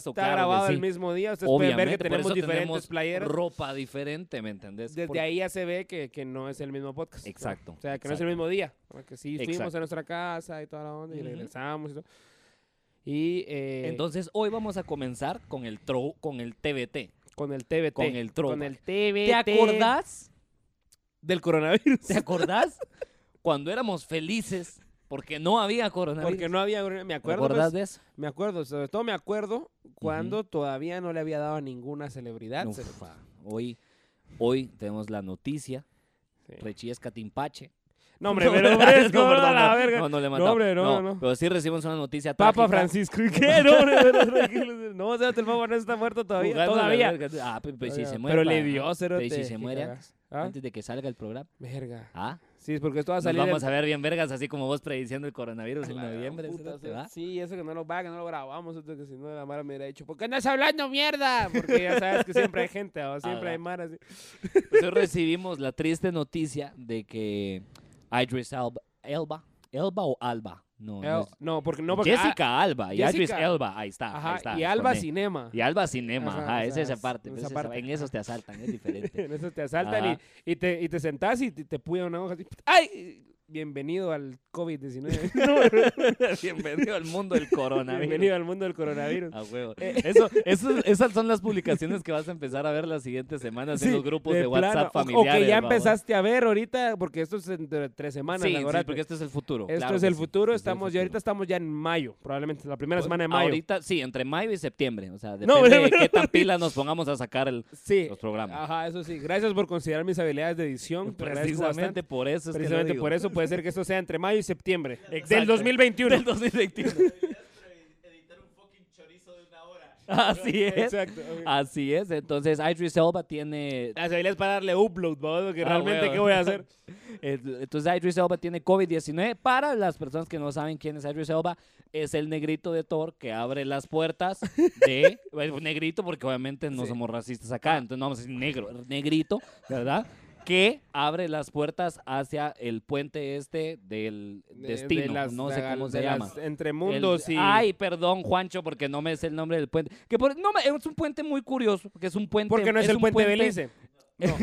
supuesto, está claro grabado sí. el mismo día. Ustedes pueden ver Obviamente, que por tenemos diferentes tenemos playeras. ropa diferente, ¿me entendés? Desde Porque- ahí ya se ve que, que no es el mismo podcast. ¿no? Exacto, O sea, que no es el exacto. mismo día. ¿no? Que sí fuimos Exacto. a nuestra casa y toda la onda y Ujú. regresamos y todo. Y eh, Entonces, hoy vamos a comenzar con el tro, con el TBT. con el TBT. con el throwback. Con el TBT. ¿Te acordás? Del coronavirus. ¿Te acordás? Cuando éramos felices porque no había coronavirus. Porque no había. Me ¿Te acuerdo. acordás pues, de eso? Me acuerdo. Sobre todo me acuerdo cuando todavía no le había dado a ninguna celebridad. Uf, hoy, hoy tenemos la noticia. Sí. Rechí es Catimpache. No, hombre, pero fresco, No, no, perdón, la no, verga. No, no le he No, hombre, no, no. Pero sí recibimos una noticia Papa trágica. Francisco. ¿Qué? No, hombre. No, cerote, el Papa no está muerto todavía. Jugando Todavía. Ah, pe- si se muere. Pero le dio, cerote. Pero si se muere antes, ¿Ah? antes de que salga el programa. Verga. Ah, Sí, es porque esto va a nos salir. vamos el- a ver bien vergas, así como vos prediciendo el coronavirus en noviembre. puta. Sí, eso que no lo va, que no lo grabamos, eso que si no la Mara me hubiera dicho, ¿por qué andas hablando mierda? Porque ya sabes que siempre hay gente, o siempre hay Mara. así. Pues hoy recibimos la triste noticia de que Idris Elba, Elba, Elba o Alba, no, no Eh, es- No, porque no, porque. Jessica Alba y Idris Jessica. Elba, ahí está, ah, ajá, ahí está. y Alba E. Cinema. Y Alba Cinema, Ajá, ajá, o esa sea, es esa es- parte, esa esa parte, en esos te asaltan, es diferente. En eso te asaltan Ajá. y, y, te, y te sentás y te, te puya una hoja así. ¡Ay! Bienvenido al COVID-19. Bienvenido al mundo del coronavirus. Bienvenido al mundo del coronavirus. A huevo. Eh. Eso, eso- esas son las publicaciones que vas a empezar a ver las siguientes semanas en Sí, los grupos de, de WhatsApp familiares. O que ya empezaste a ver ahorita, porque esto es entre tres semanas. Sí, sí, porque esto es el futuro. Esto claro es el sí, futuro, esto es el estamos ya ahorita estamos ya en mayo, probablemente la primera Pues, semana de mayo. Ahorita, sí, entre mayo y septiembre. O sea, depende No, de pero- qué tan pila nos pongamos a sacar el, Sí. los programas. Ajá, eso sí. Gracias por considerar mis habilidades de edición. Precisamente por eso es que lo Precisamente digo. por eso puede ser que esto sea entre mayo y septiembre Exacto. del 2021. Del 2021. Así es. Exacto. Así es. Entonces, Idris Elba tiene Las habilidades para darle upload, ¿no? Porque Ah, realmente. ¿qué voy a hacer? Entonces Idris Elba tiene COVID-19. Para las personas que no saben quién es Idris Elba, es el negrito de Thor que abre las puertas de... negrito porque obviamente no Sí. somos racistas acá, entonces no vamos a decir negro, negrito, ¿verdad? Que abre las puertas hacia el puente este del De- destino, de las- no sé cómo de se las llama. Entre El- mundos y. Ay, perdón, Juancho, porque no me sé el nombre del puente. Que por- no es un puente muy curioso, porque es un puente... porque no es, el un puente, Belice. No.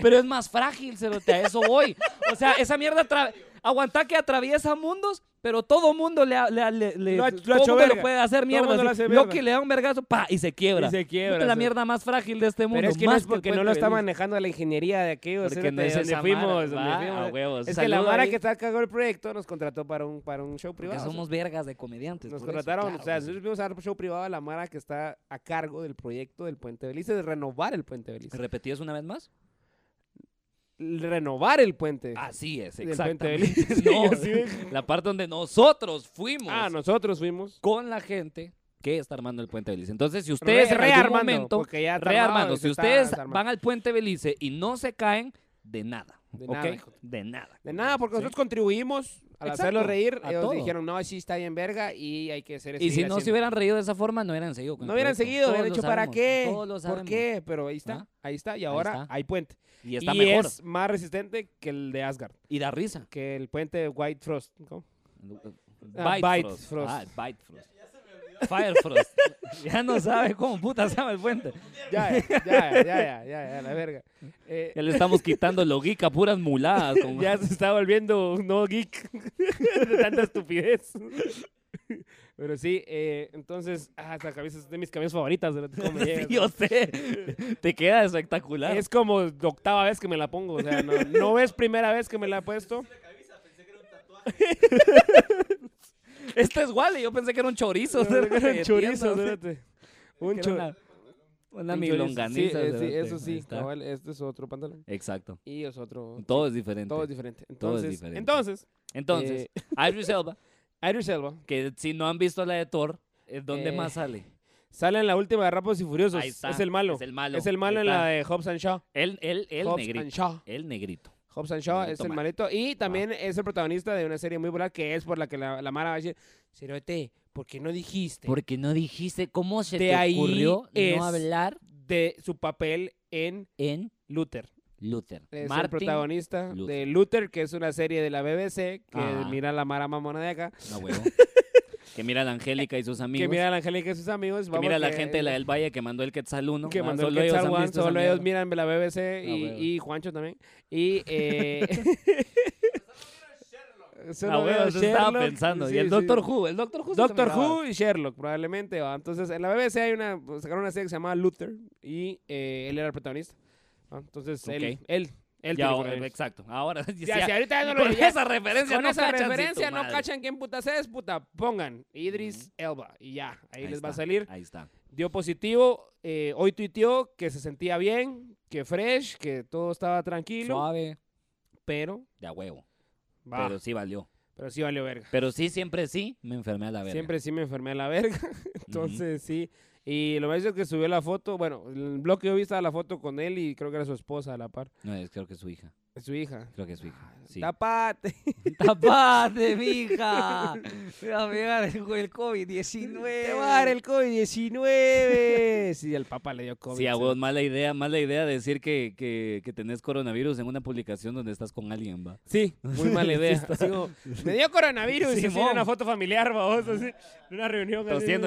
pero es más frágil, cerote, a eso voy. O sea, esa mierda, atra- aguanta que atraviesa mundos, pero todo mundo le, ha- le, ha- le, le- Lo ha- lo ha todo mundo lo verga. puede hacer mierda. lo le da un vergazo, pa, y se quiebra. Y se quiebra, Puta, la mierda más frágil de este mundo. Pero es que no más es el porque no lo está manejando la ingeniería de aquellos. Porque no es donde fuimos. donde. Es que la ahí, que está cagado el proyecto nos contrató para un, para un show privado. somos vergas de comediantes. Nos contrataron, o sea, nosotros fuimos a dar un show privado a la Mara que está a cargo del proyecto del Puente Belice, de renovar el Puente Belice. ¿Repetías una vez más? Renovar el puente. Así es, exactamente. No, la parte donde nosotros fuimos Ah, nosotros fuimos. con la gente que está armando el puente Belice. Entonces, si Re- ustedes en algún rearmando, momento ya Si ustedes van al puente Belice y no se caen, de nada. De nada. De nada. De nada, porque ¿Sí? nosotros contribuimos al Exacto, hacerlo reír. Ellos todo. dijeron, no, sí está bien verga y hay que hacer Y si no se haciendo". hubieran reído de esa forma, no hubieran seguido. con No hubieran seguido, hubieran dicho, ¿para qué? ¿Por qué? Pero ahí está, ¿Ah? ahí está. Y ahora está. hay puente. Y está y mejor. es más resistente que el de Asgard, Y da risa. que el puente de White Frost. Ah, Bite Bite Frost. Frost. Ah, Bite Frost. Fire Frost. ya no sabe cómo puta se llama el puente. Ya, ya, ya, ya, ya, ya, ya, la verga. Eh, Ya le estamos quitando lo geek a puras muladas. como- ya se está volviendo un no geek de tanta estupidez. Pero sí, eh, entonces, ah, esta camisa es de mis camisas favoritas. ¿verdad? ¿Cómo me? Sí, yo sé. Te queda espectacular. Es como la octava vez que me la pongo. O sea, no, no es primera vez que me la he puesto. Este es Wally. Yo pensé que era un chorizo. Era un chorizo, espérate. Un chorizo. Una, milonganiza. Sí, eh, sí, eso sí. cabal, este es otro pantalón. Exacto. Y es otro. Todo es diferente. todo es diferente. Todo es Entonces, diferente. entonces Entonces, eh, Idris Elba, Idris Elba que si no han visto la de Thor, ¿es ¿dónde Eh, más sale? sale en la última de Rápidos y Furiosos. Ahí está, Es el malo. es el malo, Es el malo en la de Hobbs and Shaw. El, el, el Hobbs and negrito. Shaw. El negrito. Hobbs and Shaw es el malito. Y también es el protagonista de una serie muy popular que es por la que la, la Mara va a decir, Cerote, ¿por qué no dijiste Porque no dijiste cómo se De te ahí ocurrió no hablar de su papel en en Luther? Luther. Es el Martin, protagonista Luther. de Luther, que es una serie de la BBC que Ah. mira la Mara mamona de acá. no huevo. Que mira a la Angélica y sus amigos. que mira a la Angélica y sus amigos. que vamos mira a la que- gente de la del Valle que mandó el Quetzal 1. que Ah, mandó el Quetzal One, solo ellos miran la BBC Ah, y, huevo. y Juancho también. Y eh, solo Ah, veo huevo, eso estaba Sherlock, pensando. sí, y el sí. Doctor Who. El Doctor Who. se Doctor miraba. Who y Sherlock, probablemente. ¿va? Entonces, en la BBC hay una, sacaron una serie que se llamaba Luther y eh, él era el protagonista. ¿va? Entonces, él, Ok. él, él Ya, o- exacto. Ahora, Ya, si ahorita no con lo esa referencia con no esa cachan, referencia no cachan quién putas es, puta. Pongan Idris Elba y ya, ahí, les va a salir. Ahí está. Dio positivo, eh, hoy tuiteó que se sentía bien, que fresh, que todo estaba tranquilo, Suave. pero De a huevo. va, Pero sí valió. pero sí valió verga. Pero sí, siempre sí, me enfermé a la verga. Siempre sí me enfermé a la verga, entonces sí. Y lo más es que subió la foto, bueno, el blog que yo vi estaba la foto con él y creo que era su esposa a la par, No, es, creo que es su hija. Su hija. Creo que es su hija. Sí. Tapate. ¡Tapate, mija! Me va a pegar el, el COVID-19. Te va a dar el COVID-19. Sí, el papá le dio COVID. Sí, a sí. huevos, mala idea, mala idea decir que, que, que tenés coronavirus en una publicación donde estás con alguien, va. Sí, muy mala idea. Así como, me dio coronavirus y así en Simón. una foto familiar, vamos, así, en una reunión. así, en,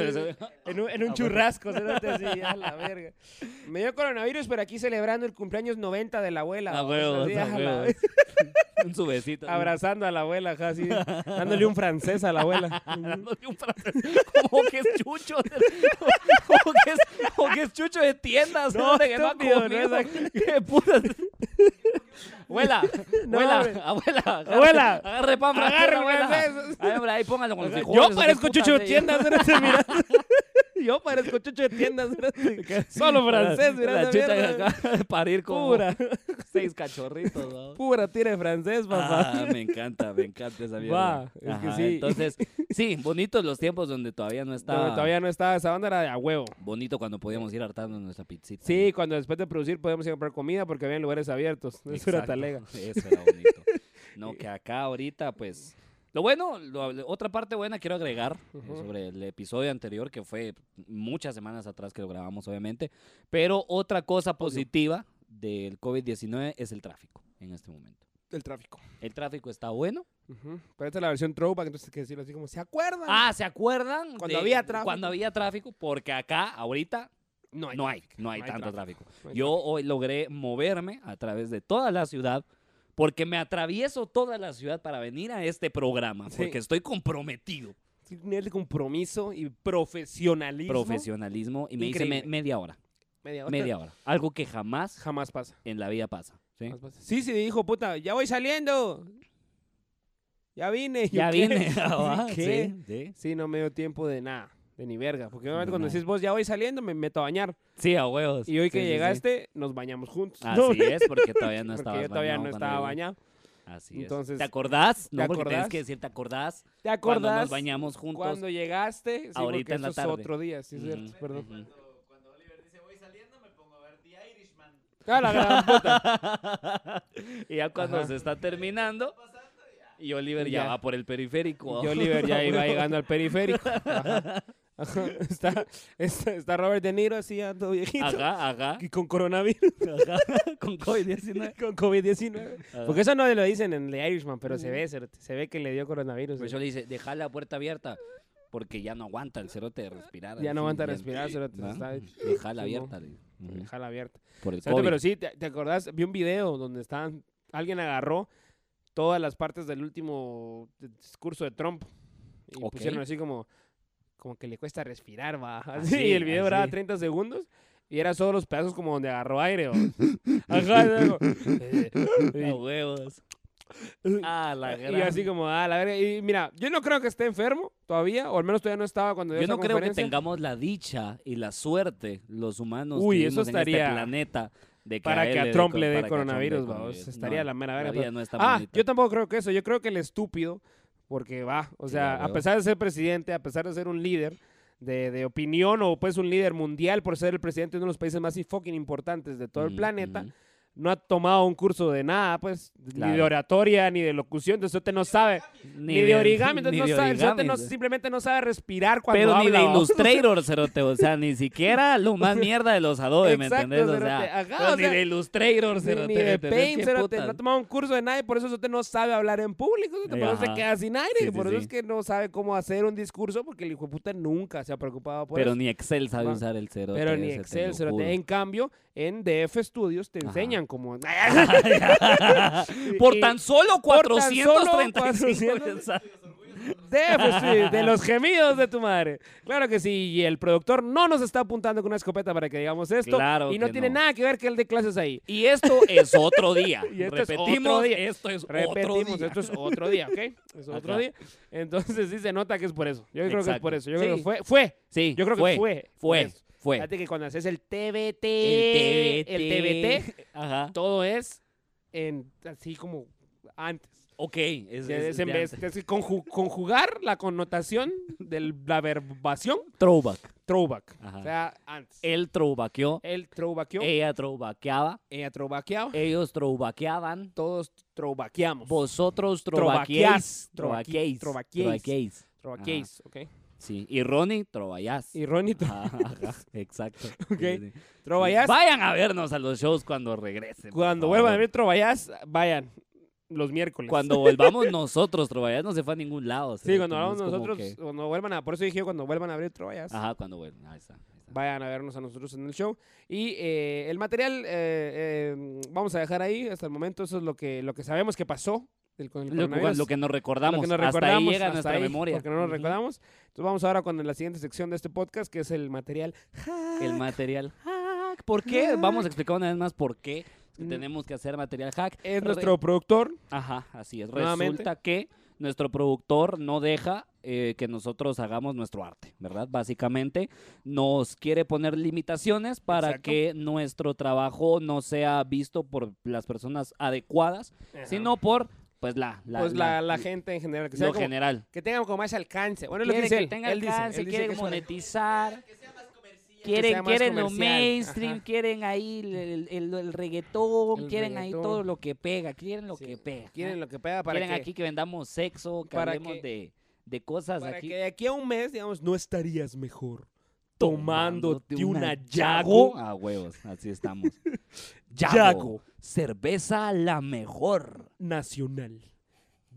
un- en un Ah, churrasco, así, a la verga. Me dio coronavirus, pero aquí celebrando el cumpleaños 90 de la abuela. A vamos, huevos, así, Un su besito. Abrazando a la abuela, dándole un francés a la abuela. Dándole un francés, Como que es chucho. Como que es, como que es chucho de tiendas. No, no estúpido, no es ¿Qué putas? Abuela, No, abuela, hombre. abuela, agarre- Abuela, agarre pan agarre abuela. francés. Ay, hombre, ahí póngalo con los frijoles. Yo parezco chucho de tiendas, mira. Yo parezco chucho de tiendas. Solo francés, mira. La chucha parir como Pura, seis cachorritos. ¿no? pura tira de francés, papá. Ah, me encanta, me encanta esa mierda. Es que sí. Entonces, sí, bonitos los tiempos donde todavía no estaba. Donde todavía no estaba esa banda era de a huevo. Bonito cuando podíamos ir hartando nuestra pizzita. Sí, cuando después de producir podemos ir a comprar comida porque había lugares abiertos. Eso era talega. Eso era bonito. No, que acá ahorita, pues. Lo bueno, lo- otra parte buena quiero agregar eh, Ujú. sobre el episodio anterior, que fue muchas semanas atrás que lo grabamos, obviamente. Pero otra cosa positiva del COVID-19 es el tráfico en este momento. El tráfico. El tráfico está bueno. Ujú. Pero esta es la versión throwback, entonces hay que decirlo así como, ¿se acuerdan? Ah, ¿se acuerdan? Cuando de- había tráfico. Cuando había tráfico, porque acá, ahorita, no hay. no hay, no hay tanto tráfico. no hay Yo hoy logré moverme a través de toda la ciudad porque me atravieso toda la ciudad para venir a este programa, Sí. porque estoy comprometido. Sí, un nivel de compromiso y profesionalismo. Profesionalismo y me hice me- Increíble. media hora, Media hora. media hora. Algo que jamás Jamás pasa. en la vida pasa. ¿sí? jamás pasa. Sí, sí, dijo, puta, ya voy saliendo. Ya vine. Ya ¿qué? vine. ah, ¿Qué? Sí. Sí, no me dio tiempo de nada, de ni verga. Porque obviamente cuando decís vos, ya voy saliendo, me meto a bañar. Sí, a huevos. Y hoy que Sí, sí, sí. llegaste, nos bañamos juntos. Así es, porque todavía no Porque estabas yo todavía bañado no cuando estaba llegué. bañado. Así es. Entonces, ¿Te acordás? No, ¿te porque tienes acordás? que decir, ¿te acordás? ¿Te Cuando acordás? nos bañamos juntos. Cuando llegaste, sí, Ahorita porque en la eso tarde. es otro día, sí, es cierto, Ujú, perdón. ujú. Ah, la gran puta. y ya cuando Ajá. se está terminando, y Oliver ya, Ya. va por el periférico. Y Oliver ya iba llegando al periférico. Ajá. Ajá. Está, está, está Robert De Niro así, ya todo viejito. Ajá, ajá, Y con coronavirus, ajá. Con COVID-19. con COVID-19. Ajá. Porque eso no lo dicen en The Irishman, pero se ve, se, se ve que le dio coronavirus. Por eso le dice, deja la puerta abierta. Porque ya no aguanta el cerote de respirar. Ya no aguanta respirar, cerote, ¿va? está- Déjala Sí, abierta. le. Déjala abierta. Por el Cerote, COVID. pero sí, ¿te, te acordás? Vi un video donde estaban, alguien agarró todas las partes del último discurso de Trump y pusieron así como, como que le cuesta respirar, va. Así, Así, y el video duraba así. 30 segundos y era solo los pedazos como donde agarró aire. Ajá, y huevos. Ah, la y gran- así como, ah, la verga. Y mira, yo no creo que esté enfermo todavía, o al menos todavía no estaba cuando dio Yo esa no creo que tengamos la dicha y la suerte, los humanos Uy, que eso vivimos en este estaría planeta, de para que a Trump le dé para que a Trump coronavirus, dé va, coronavirus. estaría la mera verga, no Ah, bonita. yo tampoco creo que eso. Yo creo que el estúpido, porque va, o sea, a pesar de ser presidente, a pesar de ser un líder de, de opinión o pues un líder mundial por ser el presidente de uno de los países más fucking importantes de todo el Ujú, planeta. No ha tomado un curso de nada, pues, ni de oratoria, ni de locución, entonces usted no sabe, ni, de origami, entonces no sabe, usted no- simplemente no sabe respirar cuando Pero ni de. Illustrator, cerote. O sea, ni siquiera lo más mierda de los Adobe, ¿me entendés? O sea, Ajá, pero ni de Illustrator, cerote. ni ¿me de? Paint, ¿Qué cerote, no ha tomado un curso de nada y por eso usted no sabe hablar en público, cerote, por eso se queda sin aire, Sí, sí, por eso sí. es que no sabe cómo hacer un discurso porque el hijo de puta nunca se ha preocupado por Pero eso. ni Excel sabe usar el cerote. Pero ni Excel, cerote. En cambio, en DF Studios te enseñan cómo... Por tan solo por tan solo 435 400. DF Studios, de los gemidos de tu madre. Claro que sí, y el productor no nos está apuntando con una escopeta para que digamos esto. Claro y no tiene no. nada que ver que él dé clases ahí. Y esto es otro día. Y esto es Repetimos, otro día. esto es otro Repetimos, día. esto es otro día, ¿ok? Es otro Ajá. día. Entonces sí se nota que es por eso. Yo creo que es Exacto. por eso. Yo creo Sí. que fue, fue. Sí, Yo creo fue, que fue. Fue. Fue. Fíjate que cuando haces el TBT, El TBT. el TBT, Ajá. todo es en así como antes. Ok. Es, es- es en de vez antes. es conju- conjugar la connotación de la verbación Throwback. throwback. Ajá. O sea, antes. Él throwbackeó. Él throwbackeó, Ella throwbackeaba. ella throwbackeaba, Ellos throwbackeaban. todos throwbackeamos. Vosotros throwbackeáis. Trovaqueis. Trovaqueáis. Throwbackeis, ¿ok? Sí. Y Ronnie trovallás. Y Ronnie tro- Ajá, ajá, Exacto. Ok. Sí, sí. throwbackeás. Vayan a vernos a los shows cuando regresen. Cuando vuelvan a ver trovallás, vayan los miércoles. Cuando volvamos nosotros, Trovallás no se fue a ningún lado. Sí, cuando como nosotros, que- cuando vuelvan a, por eso dije yo, cuando vuelvan a abrir trovallás. Ajá, cuando vuelvan. Ahí está. ahí está. vayan a vernos a nosotros en el show. Y eh, el material eh, eh, vamos a dejar ahí hasta el momento. Eso es lo que, lo que sabemos que pasó del, con el Lo, coronavirus. lo que nos recordamos. Lo que nos hasta ahí llega hasta nuestra ahí, memoria. Porque no nos recordamos. Entonces vamos ahora con la siguiente sección de este podcast, que es el material. El material hack. ¿Por qué? Vamos a explicar una vez más por qué Mm. tenemos que hacer material hack. Es Re- nuestro productor. Ajá, así es. Nuevamente. Resulta que nuestro productor no deja eh, que nosotros hagamos nuestro arte, ¿verdad? Básicamente nos quiere poner limitaciones para Exacto. que nuestro trabajo no sea visto por las personas adecuadas, sino por pues la, la, pues la, la gente en general. Que, sea lo como- general. que tenga como más alcance. Bueno, es lo que Quiere dice que él. tenga Él dice, alcance, él dice quieren que es para- monetizar. sea Quieren, más quieren lo comercial, mainstream, ajá. quieren ahí el, el- el reggaetón, El quieren ahí reggaetón. todo lo que pega, quieren lo Sí, que pega. Quieren lo que pega para quieren que, aquí que vendamos sexo, que para hablemos que- de, de cosas para aquí. que de aquí a un mes, digamos, no estarías mejor tomándote Tomándote una Yago. Yago. A huevos, así estamos. Yago. Yago. Cerveza la mejor. nacional.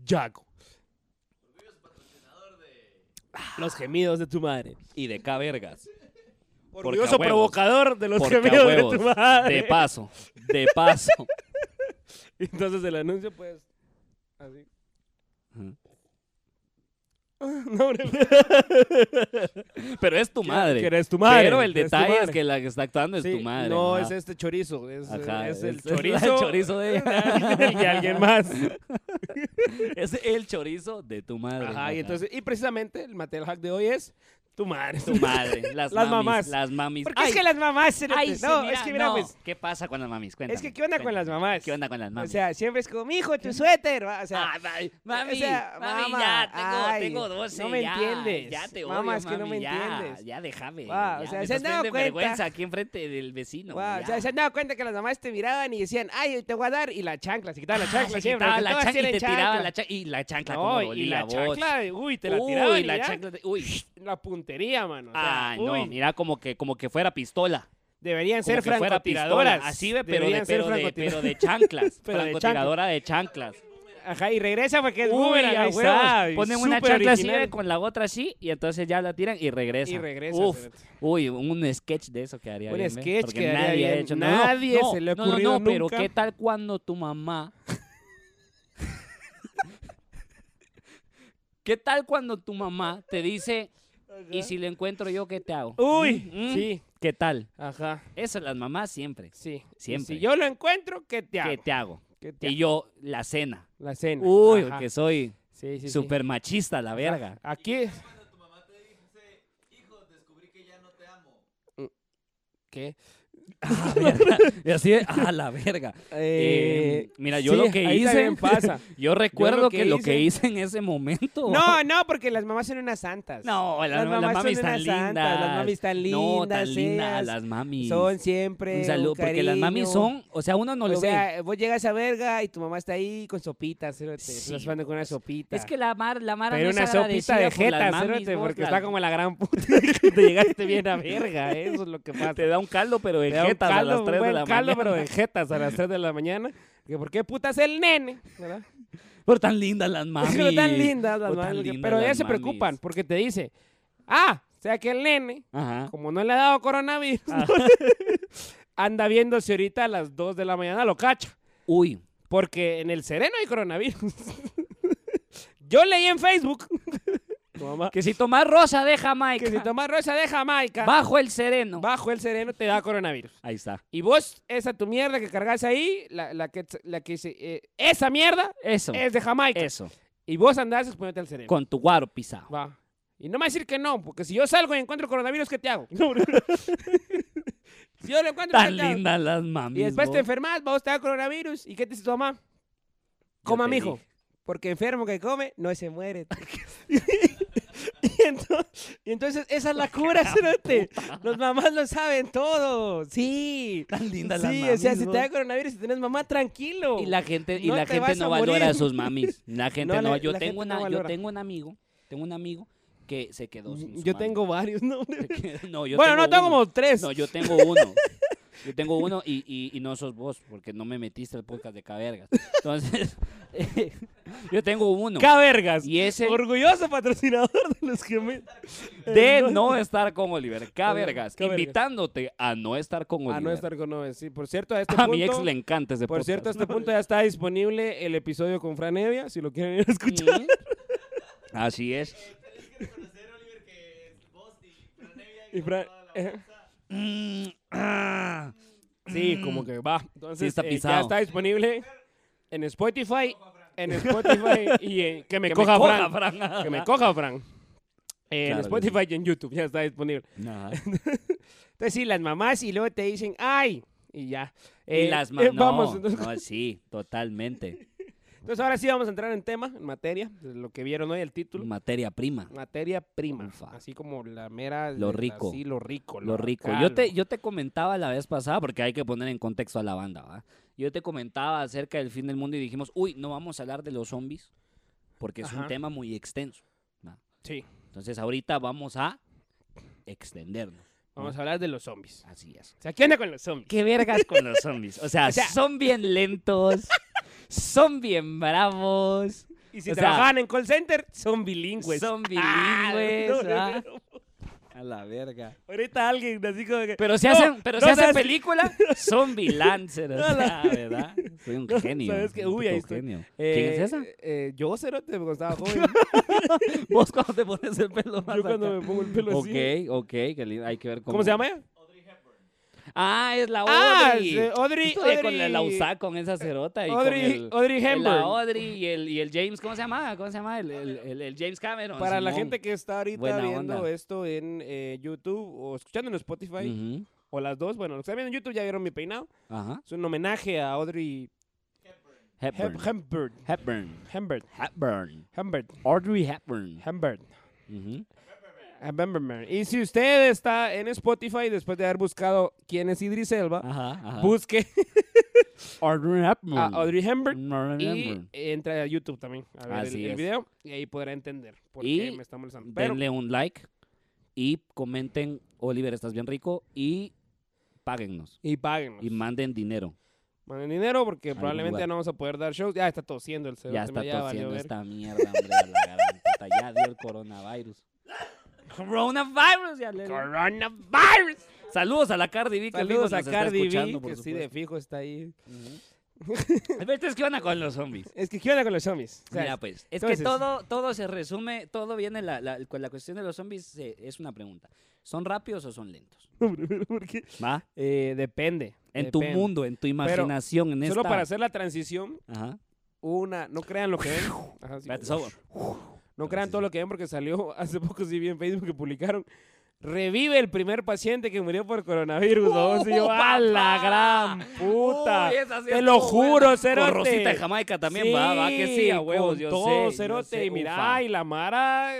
Yago. Los gemidos de tu madre. Y de K vergas. Porque a Orgulloso huevos. provocador de los gemidos de tu madre. De paso. De paso. Entonces el anuncio, pues. Así. Ujú. No. Pero es tu madre. Que eres tu madre. Pero el detalle es madre. que la que está actuando es Sí, tu madre. No, es este chorizo. Es, Ajá, es el es- es la chorizo. chorizo de ella. y alguien más. Es el chorizo de tu madre. Ajá, y entonces, y precisamente el material hack de hoy es tu madre. Tu madre. Las, Las mamis, mamás. Las mamis. Porque Ay, es que las mamás se ay, No, mira, es que mira, no. pues. ¿Qué pasa con las mamis? Cuéntame. Es que, ¿qué onda con las mamás? ¿Qué onda con las mamis? O sea, siempre es como, mijo, tu suéter. va", O sea, Ay, mami, mami, o sea, mami, mamá, ya, tengo, tengo 12, no me ya, entiendes. Ya te odio, Mamá, es que no me ya, entiendes. Ya, déjame. Guau, o ya, sea, me ¿se han dado cuenta? vergüenza aquí enfrente del vecino. O ya. sea, se han dado cuenta que las mamás te miraban y decían, ay, te voy a dar, y la chancla, se quitaban la Ah, chancla siempre. quitaba la chancla y te tiraba chancla. la chancla. Y la chancla como y la chancla, uy, te la tiraban. y la chancla. Uy. La puntería, mano. o sea, Ay, no, uy, mira como que, como que fuera pistola. Deberían Como ser que francotiradoras. Así ve, pero de, Deberían ser de, francotiradoras. pero de chanclas. Pero de francotiradora de chanclas. Ajá, y regresa porque es Uy, boomerang, ahí está, Ponen una chancla así original. ve, con la otra así y entonces ya la tiran y regresa. Y regresa. Uf, uy, un sketch de eso quedaría Un bien. ¿ve? sketch Porque quedaría nadie ha hecho. No, Nadie no, se le ha no, no, ocurrido no, pero. ¿qué tal cuando tu mamá... ¿Qué tal cuando tu mamá te dice, y si lo encuentro yo, qué te hago? Uy, Mm, mm, sí. ¿Qué tal? Ajá, Eso las mamás siempre. sí. Siempre. Y Si yo lo encuentro, ¿qué te hago? ¿Qué te hago? ¿Qué te Y hago? yo, la cena. La cena. Uy, Ajá. que soy Sí, sí, sí. súper machista, la verga. Aquí. ¿Qué? Ah, verga. Y así de, ah, la verga. Eh, mira, yo sí, lo que ahí hice. también pasa. Yo recuerdo que que, lo que hice- en ese momento. No, no, porque las mamás son unas santas. No, la- las las mamás mamis tan unas santas, lindas. Las mamis tan lindas. No, tan lindas feas, las mamis. Son siempre. Un saludo, un porque las mamis cariño. son, o sea, uno no o lo ve. sea, vos llegas a verga y tu mamá está ahí con sopitas, cerote. Sí, Estás jugando con una sopita. Es que la mar, la Mara Pero no una es sopita agradecida de por las jeta, mamis, cerote, vos, porque la- está como la gran puta. que te llegaste bien a verga, ¿eh? eso es lo que pasa. Te da un caldo, pero de Te da un jetas a caldo, las un 3 de la caldo, mañana. pero de jetas a las 3 de la mañana. ¿Por qué putas el nene? ¿verdad? Pero tan lindas las mamis. Pero tan lindas las mamis, lindas Pero las ellas se mamis. preocupan porque te dice, ah, o sea que el nene, Ajá. como no le ha dado coronavirus, Ah. anda viéndose ahorita a las 2 de la mañana, lo cacha. Uy, Porque en el sereno hay coronavirus. Yo leí en Facebook tu mamá, que si tomas rosa de Jamaica, que si tomas rosa de Jamaica, bajo el sereno. bajo el sereno te da coronavirus. Ahí está. Y vos, esa tu mierda que cargas ahí, la, la que, la que se- eh, esa mierda Eso. es de Jamaica. Eso. Y vos andás exponiéndote al sereno. Con tu guaro pisado. Va. Y no me a decir que no, porque si yo salgo y encuentro coronavirus, ¿qué te hago? No, no. si yo lo encuentro, ¿qué Tan te hago? lindas las mamis. Y después te vos. enfermas, vos te da coronavirus. ¿Y qué te dice tu mamá? Coma, te mijo. dije. Porque enfermo que come, no se muere. y, entonces, y entonces esa es la cura, cerote. Los mamás lo saben todo. Sí. Tan lindas Sí, las o mamis. sea, si te da coronavirus y tenés mamá, tranquilo. Y la gente, y No la te gente no a valora a sus mamis. La gente No, no. la- yo la tengo gente no una, yo tengo un amigo, tengo un amigo que se quedó sin su Yo mami. tengo varios, ¿no? no, yo bueno, no, tengo uno. como tres. No, yo tengo uno. Yo tengo uno y, y, y no sos vos, porque no me metiste al podcast de Cavergas. Entonces, yo tengo uno. Cavergas. Y ese Orgulloso patrocinador de los que me... de Eh, no estar con Oliver. Cavergas. Cavergas. Invitándote a no estar con Oliver. A no estar con Noves, sí. Por cierto, a este A punto... mi ex le encanta ese Por podcast. cierto, a este punto ya está disponible el episodio con Fran Evia, si lo quieren ir a escuchar. Mm. Así es. Y Fran- eh, Mm, ah. sí, como que va. Entonces, Sí, está eh, ya está disponible en Spotify, en Spotify y en que me Que coja, coja, Fran. Fran. Que me coja Fran. Eh, en Claro Spotify y en YouTube ya está disponible. Entonces, sí, las mamás y luego te dicen, ¡ay! Y ya. Y Eh, las eh, vamos, entonces, no, sí, totalmente. Entonces ahora sí vamos a entrar en tema, en materia, lo que vieron hoy, el título. Materia prima. Materia prima. Ufa. Así como la mera. Lo rico. Sí, lo rico. Lo rico. acá, Yo te, lo- yo te comentaba la vez pasada, porque hay que poner en contexto a la banda, ¿va? Yo te comentaba acerca del fin del mundo y dijimos, uy, no vamos a hablar de los zombies, porque es un tema muy extenso. Sí. Entonces ahorita vamos a extendernos. Vamos a hablar de los zombies. Así es. O sea, ¿qué onda con los zombies? ¿Qué vergas con los zombies? O sea, O sea- son bien lentos, son bien bravos, Y si o sea, trabajan en call center, son bilingües. son Ah, bilingües. no, no, ¿va? no. A la verga. Ahorita alguien así como que. Pero si No, hacen, pero no si hacen película, son bilancers. No, la- ¿verdad? Soy un genio. ¿sabes qué? Uy, ahí estoy. genio. Eh, ¿Quién es esa? eh, yo, Cerote, cuando estaba joven. Vos cuando te pones el pelo más yo cuando acá. me pongo el pelo así. Ok, ok, qué lindo. Hay que ver cómo. ¿Cómo se llama ella? Ah, es la Audrey. Ah, Audrey. Estudié con la, la Audrey- USAC, con esa cerota. Y Audrey, con el, Audrey Hepburn. La Audrey y el, y el James, ¿cómo se llama? ¿Cómo se llama? El, el, James Cameron. Para la Simón. gente que está ahorita Buena viendo onda. esto en eh, YouTube o escuchando en Spotify, Ujú, o las dos, bueno, los que están viendo en YouTube ya vieron mi peinado. Ajá. Es un homenaje a Audrey Hepburn. Hep- Hepburn. Hepburn. Hepburn. Hepburn. Hepburn. Audrey Hepburn. Hepburn. Hepburn. Y si usted está en Spotify, después de haber buscado quién es Idris Elba, Ajá, ajá. busque Audrey Hepburn. a Audrey Hepburn y entra a YouTube también a ver el, el video y ahí podrá entender por Y qué me está molestando. Pero Denle un like y comenten, Oliver, estás bien rico y páguennos y páguenos. y manden dinero. Manden dinero porque Algún probablemente lugar. ya no vamos a poder dar shows. Ya está tosiendo el cerote, Ya está tosiendo esta mierda, hombre, a la. Ya dio el coronavirus. Coronavirus, ya le Coronavirus. Saludos a la Cardi B. que Saludos a Cardi B, que sí de fijo está ahí. Ujú. Vete, es que van con los zombies. Es que ¿qué onda con los zombies? O sea, Mira, pues, es entonces- que todo, todo se resume, todo viene, la, la, con la cuestión de los zombies eh, es una pregunta. ¿Son rápidos o son lentos? ¿por qué? ¿Va? Eh, depende. En tu mundo, en tu imaginación, en Solo esta... para hacer la transición, Ajá. una, no crean lo que ven. Ajá, sí. Espérate, No crean todo lo que ven porque salió hace poco, sí vi en Facebook que publicaron revive el primer paciente que murió por coronavirus. vamos, y yo, ¡Oh, ¡a la gran puta! Sí Te lo juro, buena. cerote. Con Rosita de Jamaica también va, va que sí, a huevos, yo todo, sé, cerote. yo sé, y mira, y la Mara,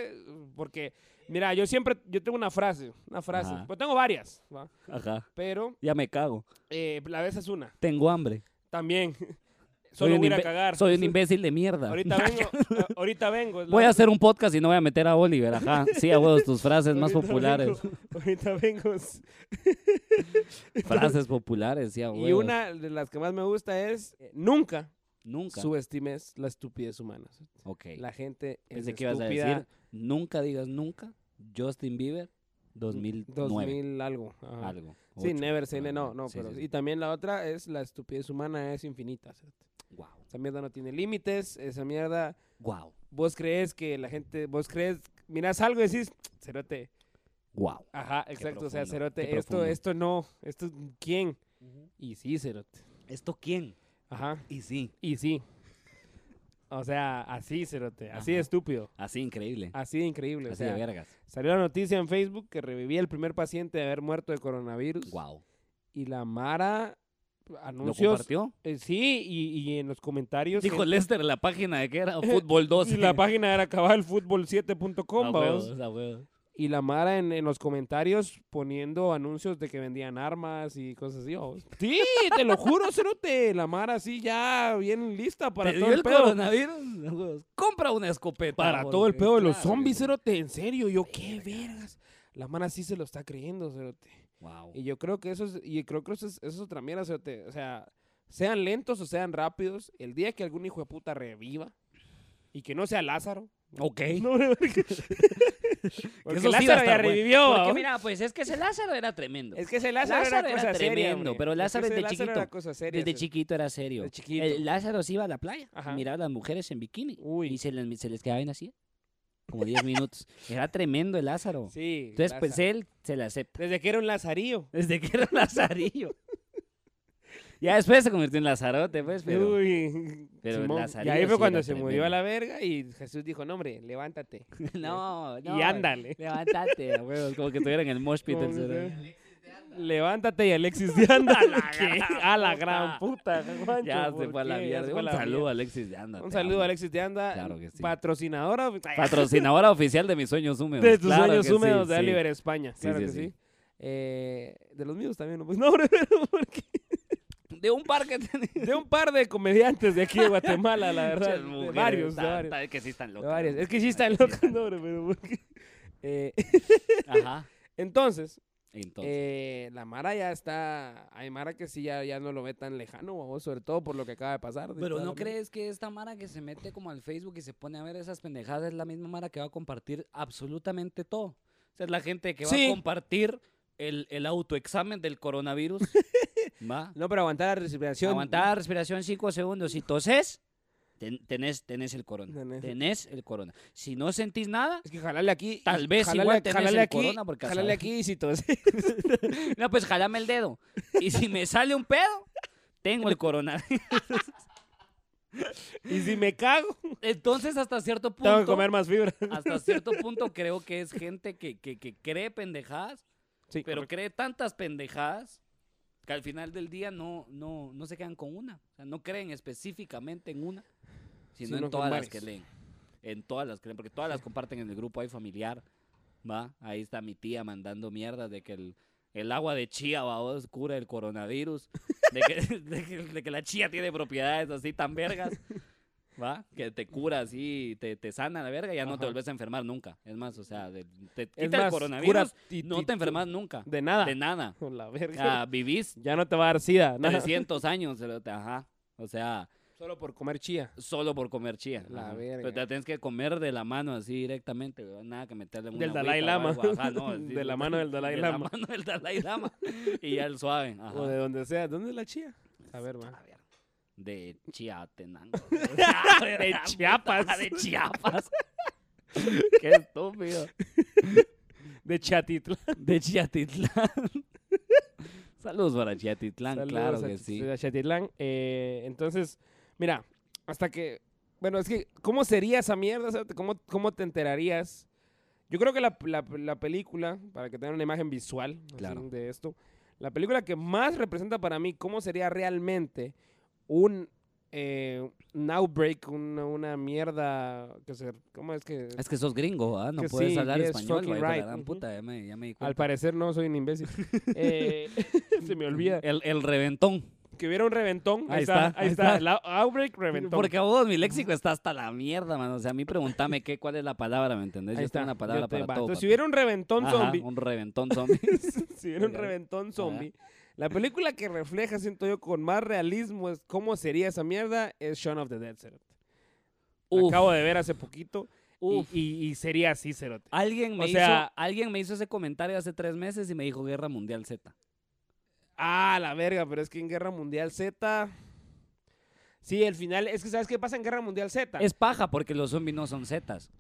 porque, mira, yo siempre, yo tengo una frase, una frase, Ajá. pues tengo varias, ¿va? Ajá. pero Ya me cago. eh, la vez es una, Tengo hambre. también. Soy Solo un voy a cagar. Soy un imbécil de mierda. Ahorita vengo, ahorita Voy a hacer un podcast y no voy a meter a Oliver, ajá. Sí, a huevos, tus frases más ahorita populares. vengo, ahorita vengo. Frases populares, sí, a Y una de las que más me gusta es, eh, nunca Nunca. subestimes la estupidez humana. Ok. La gente es Pensé que ibas a decir, nunca digas nunca, Justin Bieber, 2009. 2000 algo. ajá. Algo. Sí, never say no, no, sí, pero sí, y también la otra es la estupidez humana es infinita. cerote. Esa mierda no tiene límites, esa mierda Wow. vos crees que la gente, vos crees, miras algo y decís, cerote, Wow. ajá, exacto, o sea, cerote, esto, esto no, esto, ¿quién? Y sí, cerote, ¿Esto quién? ajá, Y sí. y sí. O sea, así, cerote, así de estúpido, Así increíble. así de increíble. o Así de vergas. salió la noticia en Facebook que revivía el primer paciente de haber muerto de coronavirus. Wow. Y la Mara, ¿Lo anuncios, compartió? eh, sí, y, y en los comentarios. Dijo gente- Lester la página de que era Fútbol 2. y la página era cabalfutbol7.com, A vamos. huevos, a huevos. Y la Mara en, en los comentarios poniendo anuncios de que vendían armas y cosas así. vamos. Sí, te lo juro, Cerote. La Mara así ya bien lista para ¿Te todo el el pedo. coronavirus? Compra una escopeta. Para todo el pedo de los claro zombies. Cerote. En serio, yo qué vergas. La Mara sí se lo está creyendo, Cerote. Wow. Y yo creo que eso es, y creo que eso es, eso es otra mierda. O sea, sean lentos o sean rápidos, el día que algún hijo de puta reviva y que no sea Lázaro. Ok. No, porque porque eso sí Lázaro ya estar bueno. revivió. Porque mira, pues es que ese Lázaro era tremendo. Es que ese Lázaro, Lázaro era, era cosa seria, tremendo, hombre. pero Es que Lázaro desde Lázaro chiquito. era cosa seria, Desde chiquito era serio. Chiquito. El Lázaro se iba a la playa Ajá. miraba a las mujeres en bikini. Uy. Y se les, se les quedaba bien así. Como 10 minutos. Era tremendo el Lázaro. Sí. Entonces, pues él se la acepta. Desde que era un lazarillo. Desde que era Lazarillo. ya después se convirtió en Lazarote, pues, pero. Uy. pero Simón. Y Lazarillo ahí fue sí cuando se murió a la verga y Jesús dijo, no, hombre, levántate. no, no. y ándale. Levántate, como que estuviera en el mosh pit. Levántate y Alexis de Anda. A la gran puta. Juancho, Ya se ¿por fue a la mierda. Un saludo a Alexis de Anda. Un saludo a Alexis de Anda, Claro que sí. patrocinadora Patrocinadora oficial de mis sueños húmedos. de tus Claro sueños que sí, húmedos de sí. Oliver España. Sí, Claro sí, que sí. sí. Eh, de los míos también, ¿no? Pues no, pero porque De un parque. de un par de comediantes de aquí de Guatemala, la verdad. De varios, de varios. que sí están locos. Es que sí están locos, no, pero porque... Eh, Ajá. entonces, Entonces. eh, la Mara ya está... Hay Mara que sí ya, ya no lo ve tan lejano, sobre todo por lo que acaba de pasar. de Pero ¿no crees que esta Mara que se mete como al Facebook y se pone a ver esas pendejadas es la misma Mara que va a compartir absolutamente todo? O sea, es la gente que va Sí. a compartir el, el autoexamen del coronavirus. ¿Va? No, pero aguantar la respiración. Aguantar la respiración cinco segundos. Si toses, ten- tenés, tenés el corona. Tenés. Tenés el corona. Si no sentís nada, Es que jalarle aquí. Tal vez jalarle, igual tenés el aquí, corona porque a jalarle saber. aquí y si tos. no, pues jalame el dedo. Y si me sale un pedo, tengo el corona. y si me cago, Entonces, hasta cierto punto. tengo que comer más fibra. hasta cierto punto creo que es gente que, que, que cree pendejadas, Sí, pero correcto. cree tantas pendejadas que al final del día no, no, no se quedan con una. O sea, no creen específicamente en una, sino Sino en todas las que leen. En todas las que leen, porque todas las comparten en el grupo ahí familiar. ¿Va? Ahí está mi tía mandando mierdas de que el, el agua de chía va cura el coronavirus, de que, de, que, de que la chía tiene propiedades así tan vergas. ¿Va? Que te cura así, te, te sana la verga y ya no te Ajá. vuelves a enfermar nunca. Es más, o sea, de- te quita el más, coronavirus, cura ti- no te enfermas nunca. De nada. De nada. Con la verga. Ah, vivís Ya no te va a dar sida. nada. 300 años, ajá. O sea, Solo por comer chía. solo por comer chía. La ajá. verga. Pero te tienes que comer de la mano así directamente, nada que meterle Del una Dalai agüita Lama. ajá, no, así, De la mano del Dalai de Lama. la mano del Dalai Lama. y ya el suave, ajá. O de donde sea. ¿Dónde es la chía? A ver, va. A ver, De Chiatenango. De Chiapas. De Chiapas. Qué estúpido. De Chatitlán. De Chiatitlán. Saludos para Chiatitlán, Saludos claro a que sí. a Chatitlán. Eh, entonces, mira, hasta que. Bueno, es que, ¿cómo sería esa mierda? ¿Cómo, cómo te enterarías? Yo creo que la, la- la película, para que tengan una imagen visual así, Claro. de esto, la película que más representa para mí cómo sería realmente un, eh, un outbreak, una, una mierda, que se, ¿cómo es que? Es que sos gringo, ¿ah? No puedes sí, hablar yes, español, la right, ujú. puta, ya me, ya me di Al parecer no, soy un imbécil. Eh, se me olvida. El, el reventón. Que hubiera un reventón. Ahí, Ahí está, está, ahí está. está. Outbreak, reventón. Porque vos mi léxico está hasta la mierda, mano. O sea, a mí pregúntame qué, cuál es la palabra, ¿me entendés? Ahí Yo tengo está. una palabra para va. todo. Entonces, si hubiera un reventón Ajá, zombie, un reventón zombie. si hubiera un reventón zombie, la película que refleja, siento yo, con más realismo es cómo sería esa mierda es Shaun of the Dead, Cerote. La acabo de ver hace poquito y, uf. y- y sería así, Cerote. Alguien me, o sea- hizo, alguien me hizo ese comentario hace tres meses y me dijo Guerra Mundial Z. Ah, la verga, pero es que en Guerra Mundial Z... Sí, el final, es que ¿sabes qué pasa en Guerra Mundial Z? Es paja porque los zombies no son Zetas.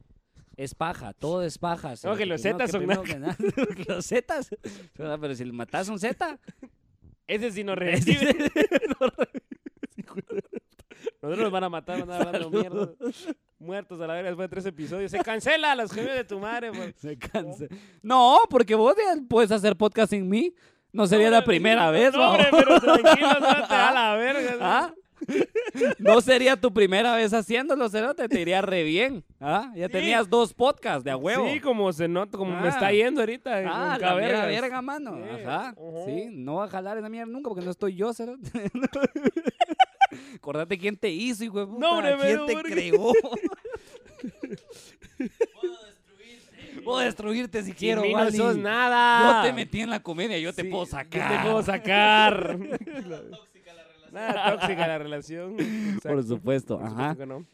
Es paja, todo es paja. No, que los zetas son nada, los Zetas. Pero si le matas un Z, Ese sí no revive. Nosotros nos van a matar, van a hablando mierda. Muertos a la verga después de tres episodios. Se cancela los gemidos de tu madre, pues. güey. se cansa. No, porque vos puedes hacer podcast sin mí. No sería la primera vez, No, hombre, pero tranquilo, da la verga. ¿Ah? No sería tu primera vez haciéndolo, Cerote, te iría re bien. ¿Ah? Ya Sí. tenías dos podcasts de a huevo. Sí, como se nota, como me Ah. está yendo ahorita. Ah, la mera verga, mano. Sí, Ajá. Sí, no va a jalar esa mierda nunca porque no estoy yo, Cerote. Acordate quién te hizo, hijo de puta. No, hombre, ¿Quién te ¿por qué? creó? Puedo destruirte si quiero, mí no Wally. sos nada. Yo te metí en la comedia, yo te Sí, puedo Yo sacar. te puedo sacar. Nada tóxica la relación. Exacto. Por supuesto, Por ajá. supuesto que no.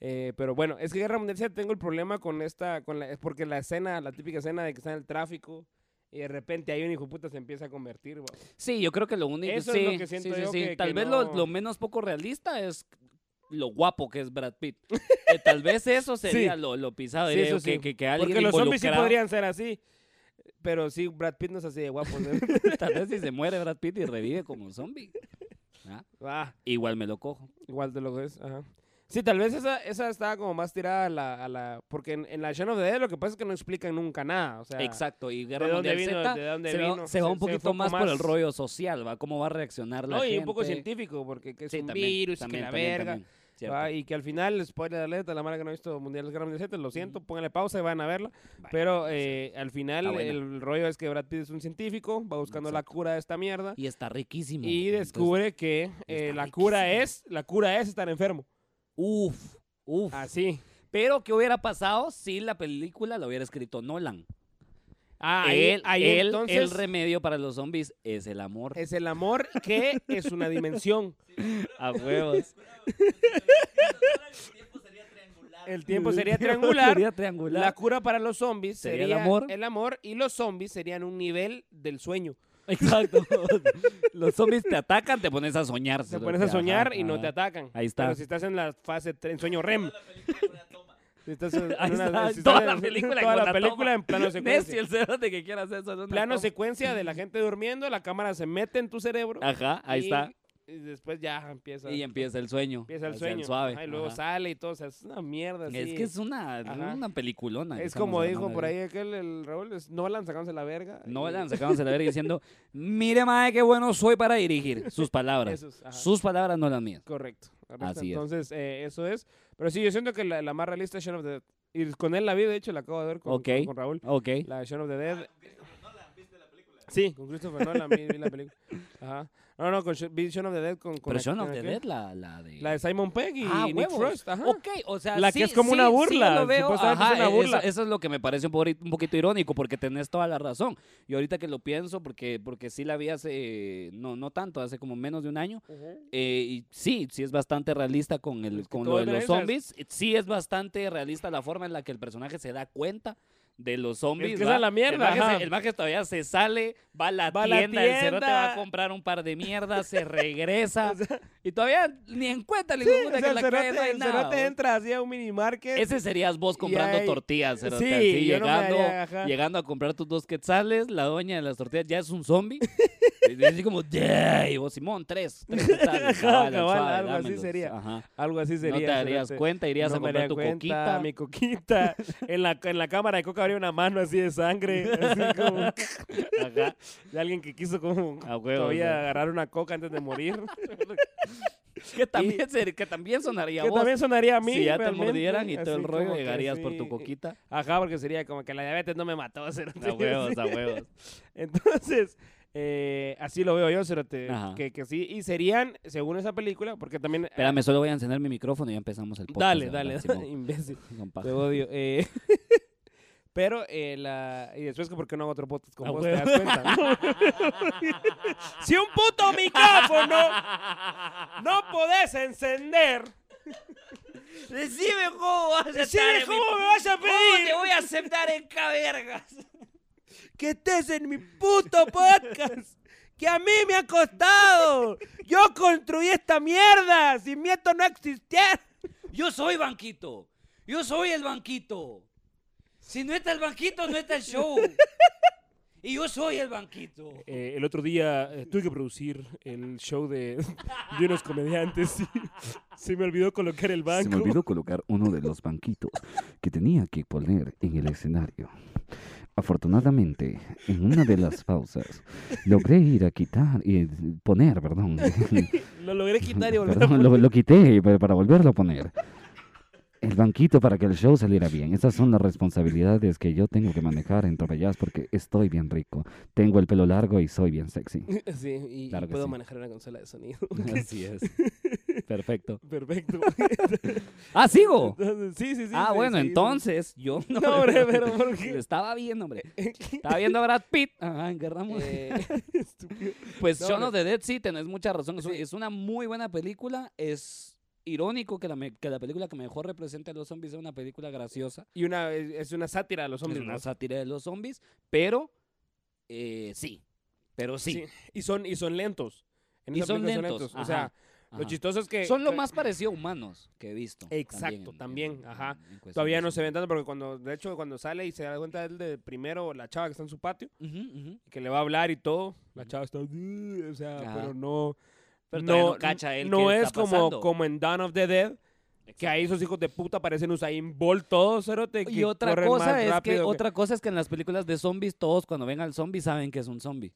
Eh, pero bueno, es que Guerra Mundial Z tengo el problema con esta, con la, es porque la escena, la típica escena de que está en el tráfico y de repente hay un hijo de puta se empieza a convertir. Sí, yo creo que lo único Eso es lo que siento sí, sí, yo sí. que- Tal que vez lo, no- lo menos poco realista es lo guapo que es Brad Pitt. Eh, tal vez eso sería Sí. lo, lo pisado, Sí, eso que, sí. que, que alguien Porque los zombies sí podrían ser así. Pero sí, Brad Pitt no es así de guapo. ¿no? Tal vez si se muere Brad Pitt y revive como zombie. Ah, Ah, Igual me lo cojo. igual te lo ves. Ajá. Sí, tal vez esa, esa estaba como más tirada a la... A la porque en, en la Shaun of the Dead lo que pasa es que no explican nunca nada. O sea, Exacto, y Guerra ¿de dónde Mundial vino? Z ¿De dónde se, vino? va, se va un se poquito más, por el rollo social, ¿va? ¿Cómo va a reaccionar la No, gente? y un poco científico, porque que es Sí, un también, virus, también, que la también, verga. Y que al final, spoiler alert, la mara que no ha visto Mundial Guerra Mundial Z, lo siento, pónganle pausa y van a verla. Vale, Pero eh, al final el rollo es que Brad Pitt es un científico, va buscando la cura de esta mierda Y está riquísimo. y Entonces, descubre que eh, la cura es la cura es estar enfermo. Uf, uf. Así. Pero, ¿qué hubiera pasado si la película la hubiera escrito Nolan? Ah, ahí, él, ahí él- entonces el remedio para los zombies es el amor. es el amor que es una dimensión. A huevos. El tiempo sería triangular. Sería triangular. La cura para los zombies Sería sería, el amor. el amor y los zombies serían un nivel del sueño. Exacto. los zombies te atacan, te pones a soñar. Te pones a soñar Ajá, y no te atacan. Ahí está. Pero si estás en la fase en sueño REM. Estás en Ahí una- está, si toda estás la película toda con la la película toma. en plano Messi, secuencia. el cerote que quiera hacer eso. en una Plano toma. secuencia de la gente durmiendo, la cámara se mete en tu cerebro. Ajá, ahí y- está. Y después ya empieza. Y empieza el sueño. empieza el sueño. suave. Ajá, y luego Ajá. sale y todo. O sea, es una mierda. Es así. que es una, Ajá. una peliculona. que Es estamos como dijo hablando por ahí aquel, el Raúl, es Nolan sacándose la verga. Nolan y- sacándose la verga diciendo, mire, mae, qué bueno soy para dirigir. Sus palabras. Sus palabras, no las mías. Correcto. Correcto. Así es. Entonces, eh, eso es. Pero sí, yo siento que la, la más realista es Shaun of the Dead. Y con él la vi, de hecho, la acabo de ver con, Ok. con- con Raúl. Ok. La de Shaun of the Dead. Sí, con Christopher Nolan vi, vi la película. Ajá. No, no, con Sh- vi Shaun of the Dead con... con Pero la- Shaun of the. Dead, la, la de... La de Simon Pegg y Ah, Nick. Frost. Ajá. Ok, o sea, La que sí, es como sí, una sí, burla, yo lo veo. supuestamente es Ajá, una eso- burla. Eso, es lo que me parece un, pori- un poquito irónico, porque tenés toda la razón. Y ahorita que lo pienso, porque, porque sí la vi hace, no, no tanto, hace como menos de un año. Ujú. eh, y sí, sí es bastante realista con, el, Es que con lo de los zombies. Sí es bastante realista la forma en la que el personaje se da cuenta de los zombies. que esa es la mierda, El maje, se- el maje todavía se sale, va a la, Va a la tienda, el cerote va tienda. a comprar un par de mierdas, se regresa. O sea, y todavía ni en cuenta le sí, o sea, que el la cerote, no hay el nada. entra así a un mini market. Ese serías vos comprando hay- tortillas, cerote, Sí, así, yo no llegando, haría, llegando a comprar tus dos quetzales, la doña de las tortillas ya es un zombie. y así como, "Yeah", y vos, Simón, tres, tres quetzales, cabal, cabal, suave, algo así dámelos". sería. Ajá. Algo así sería. no te darías cerote. cuenta, irías No a comprar tu cuenta, coquita. Mi coquita. en, la, en la cámara de coca una mano así de sangre, así como Ajá. de alguien que quiso como A huevo, todavía agarrar una coca antes de morir. Que también, ser- que también sonaría a que vos. también sonaría a mí. si ya te mordieran y todo el rollo, llegarías por tu coquita. Ajá, porque sería como que la diabetes no me mató. A huevos, a huevos. Entonces, eh, así lo veo yo, cerote, que, que sí. Y serían, según esa película, porque también... Espérame, solo voy a encender mi micrófono y ya empezamos el podcast. Dale, dale, imbécil. Te odio. eh. Pero, eh, la... y después que por qué no hago otro podcast con A vos, te huevo. das cuenta. si un puto micrófono no podés encender, Decime cómo vas a decime cómo me vas a pedir voy a aceptar en cabergas. que estés en mi puto podcast. Que a mí me ha costado. Yo construí esta mierda. Si mi esto no existiera. Yo soy banquito. Yo soy el banquito. Si no está el banquito, no está el show. Y yo soy el banquito. Eh, el otro día eh, tuve que producir el show de, de unos comediantes y se me olvidó colocar el banco. Se me olvidó colocar uno de los banquitos que tenía que poner en el escenario. Afortunadamente, en una de las pausas, logré ir a quitar y poner, perdón. Lo logré quitar y volver a Perdón, lo, lo quité pa- para volverlo a poner. El banquito para que el show saliera bien. Esas son las responsabilidades que yo tengo que manejar en Torrellas porque estoy bien rico. Tengo el pelo largo y soy bien sexy. Sí, y, Claro puedo sí. manejar una consola de sonido. Así es. Perfecto. Perfecto. Ah, sigo. Entonces, sí, sí, sí. Ah, sí, bueno, sí, sí. entonces yo No, hombre, pero ¿por qué? Estaba viendo, hombre. Estaba viendo a Brad Pitt. Ajá, en Guerra Mundial. Eh. Pues no, Shaun of the Dead sí, tenés mucha razón. Es una muy buena película. Es irónico que la, me- que la película que mejor representa a los zombies sea una película graciosa. Y una, es es una sátira de los Es zombies. una ¿no? sátira de los zombies, pero eh, sí. Pero sí. Sí, Y son, y son lentos. En Y son lentos. O sea, ajá, lo chistoso es que... Son lo más parecido a humanos que he visto. Exacto, en- también, en- ajá. en Todavía no se ven tanto porque cuando, de hecho, cuando sale y se da cuenta él de primero la chava que está en su patio, que le va a hablar y todo, la chava está, "Uh", o sea, pero no, Pero no cacha él no qué es está como, como en Dawn of the Dead, que ahí esos hijos de puta parecen Usain Bolt todos, cerote, Y otra cosa es que otra cosa es que en las películas de zombies todos cuando ven al zombie saben que es un zombie.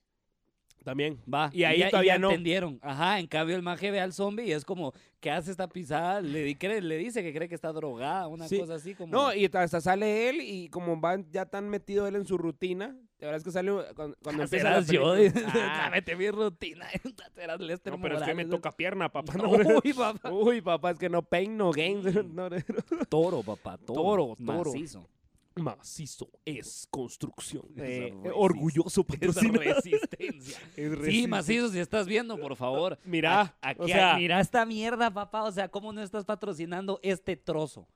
También. Va. Y ahí ya- todavía ya no. entendieron. Ajá, en cambio el maje ve al zombie y es como, ¿qué hace esta pisada? Le, di- cree- le dice que cree que está drogada, una Sí. cosa así como... No, y hasta sale él y como va ya tan metido él en su rutina, la verdad es que sale cuando, cuando Ah, empieza la serás yo, película. Ah, Cámete mi rutina. serás Lester no, pero es que me Morales. toca pierna, papá. No, Uy, papá. Uy, papá, es que no pain, no no. Toro, papá, toro. Toro, toro. Macizo. Macizo es construcción. Eh, resist- orgulloso patrocinador. resistencia. Es Sí, macizo, si estás viendo, por favor. Mira, A- aquí, o sea- mira esta mierda, papá. O sea, ¿cómo no estás patrocinando este trozo?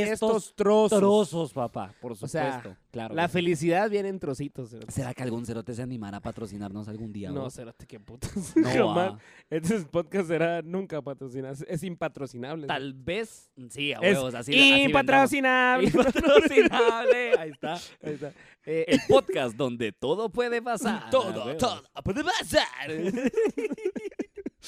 Estos trozos. trozos, papá, por O supuesto. sea, claro. La felicidad viene en trocitos. cerote. ¿Será que algún cerote se animará a patrocinarnos algún día? No, cerote, qué putas. No, Jamás. ah. Este podcast será nunca patrocinado. Es- Es impatrocinable. Tal vez, sí, a Es huevos, así, así vendamos. impatrocinable. Impatrocinable. Ahí está. Ahí está. Eh, El podcast donde todo puede pasar. todo, todo puede pasar.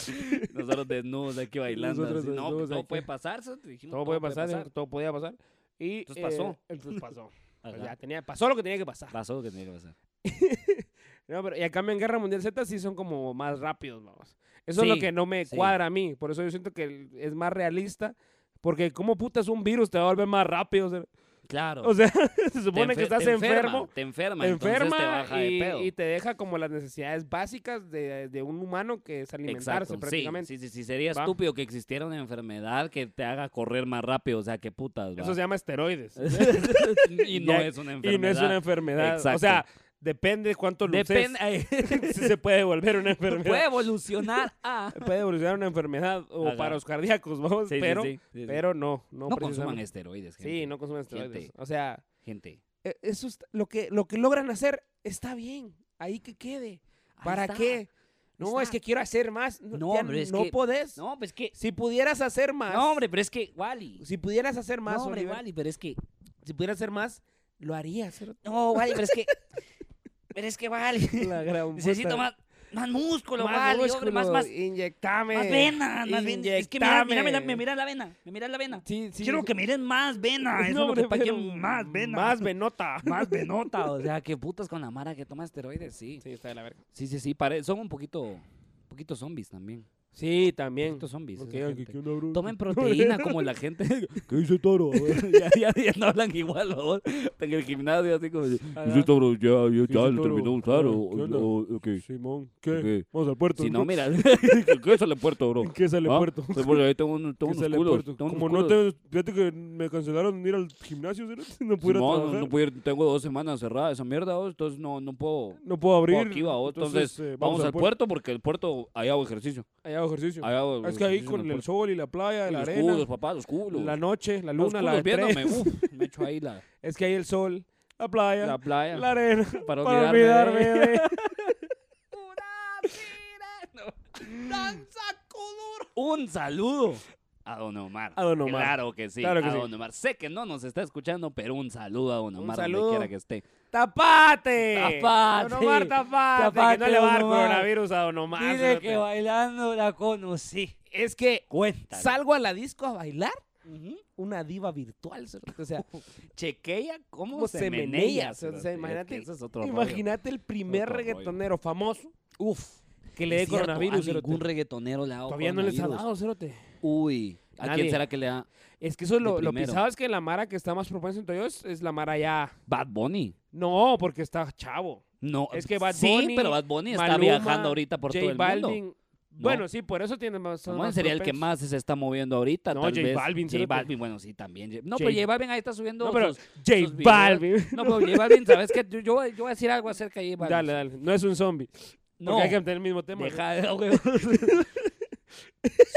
Nosotros desnudos aquí bailando. Nosotros así. No, desnudos todo aquí. puede pasar. dijimos, todo puede pasar, todo podía pasar. Y Entonces pasó. eh, entonces pasó. Pues ya tenía, pasó lo que tenía que pasar. Pasó lo que tenía que pasar. No, pero, y a cambio en Guerra Mundial Z sí son como más rápidos, vamos. Eso es lo Sí, que no me sí. cuadra a mí. Por eso yo siento que es más realista. Porque como putas un virus te va a volver más rápido. O sea, Claro. o sea, se supone que estás te enfermo. Te enferma, Te enferma baja y, de pedo. y te deja como las necesidades básicas de, de un humano que es alimentarse Exacto, prácticamente. Sí, sí, sí, sería Va. estúpido que existiera una enfermedad que te haga correr más rápido, o sea, qué putas, va. Eso se llama esteroides. y no es una y enfermedad. no es una enfermedad. O Exacto. sea, depende de cuánto luces. Depende, si se puede volver una enfermedad. puede evolucionar a... Puede evolucionar una enfermedad o Ajá. paros cardíacos, vamos, Sí, pero, sí, sí, sí. pero no, no, no consuman esteroides, gente. Sí, no consuman esteroides. Gente. O sea, Gente. e- eso está- lo que lo que logran hacer está bien, ahí que quede. Ahí ¿Para está. qué? No, es que quiero hacer más. No, ya hombre, es no que- podés. No, pues que... Si pudieras hacer más. No, hombre, pero es que, Wally. Si pudieras hacer más, no, hombre, Oliver, Wally, pero es que... si pudieras hacer más, lo harías. No, Wally, pero es que... Pero es que. La gran Necesito puta. más... Más músculo, más vale, hombre, más, más, inyectame. más vena, más vena. Es que mira, mira, mira, me mira la vena, me mira la vena. Sí, sí. Quiero que miren más vena, eso No, es lo que pero más vena. Más venota. Más venota, o sea, que putas con la mara que toma esteroides, sí. Sí, está de la verga. Sí, sí, sí, son un poquito, un poquito zombies también. Sí, también. ¿qué onda, bro? Tomen proteína como la gente. ¿Qué dice Toro? ya, ya, ya no hablan igual, ¿no? En el gimnasio, así como. de, Ajá. Dice Toro, ya, ya, ya, Toro? terminó de usar. Ah, o- ¿qué onda? o- ok. Simón, ¿qué? ¿Qué? Vamos al puerto. Si no, mira. ¿Qué sale puerto, bro? ¿Qué sale ¿Ah? puerto? Porque ahí tengo, un- tengo ¿Qué unos culos. tengo unos Como no culos. te... Fíjate que me cancelaron ir al gimnasio, ¿sí? no Simón, trabajar. no puedo ir, tengo dos semanas cerradas esa mierda, ¿vos? entonces no, no puedo. No puedo abrir. aquí, va, vos. Entonces, eh, vamos, al puerto porque el puerto, ahí hago ejercicio. Ahí hago ejercicio. Ahí hago es que ahí ejercicio en con el sol y la playa, la los arena, culos, papá, los culos. la noche, la Los luna, culos la viéndome, uf, me echo ahí la, Es que hay el sol, la playa, la playa. la arena. para Para olvidarme olvidarme de- de... Un saludo a Don Omar. A Don Omar. Claro que sí. Claro que a sí. Don Omar. Sé que no nos está escuchando, pero un saludo a Don Un Omar saludo. donde quiera que esté. ¡Tapate! Tapate. Don Omar, tapate. Tapate, que no le va a dar coronavirus a Don Omar. Dile que bailando la conocí. Es que Cuéntale. salgo a la disco a bailar Ujú. una diva virtual. cerote. O sea, Chequea cómo, cómo se, menea. menea. O cerote. sea, Es que imagínate, es imagínate el primer Otro rollo. reggaetonero famoso Uf. que le dé coronavirus. A ningún reggaetonero le ha dado Todavía no les ha dado, cerote. Uy. ¿A Nadie. quién será que le da? Es que eso lo, lo pisado es que la Mara que está más propensa entre ellos es la Mara ya. Bad Bunny. No, porque está chavo. No, Es que Bad sí, Bunny, pero Bad Bunny está Maluma, viajando ahorita por J todo el mundo. Balvin. Bueno, sí, por eso tiene más. Samuel más sería el que más se está moviendo ahorita. No, tal J. Balvin, J. Balvin, bueno, sí, también. No, J- pero J Balvin ahí está subiendo No, pero sus- J sus. Balvin. No, pero J Balvin, ¿sabes qué? Yo, yo, voy- a decir algo acerca de J Balvin. Dale, dale. No es un zombie. No, Porque hay que tener el mismo tema. ¿no? deja de- güey.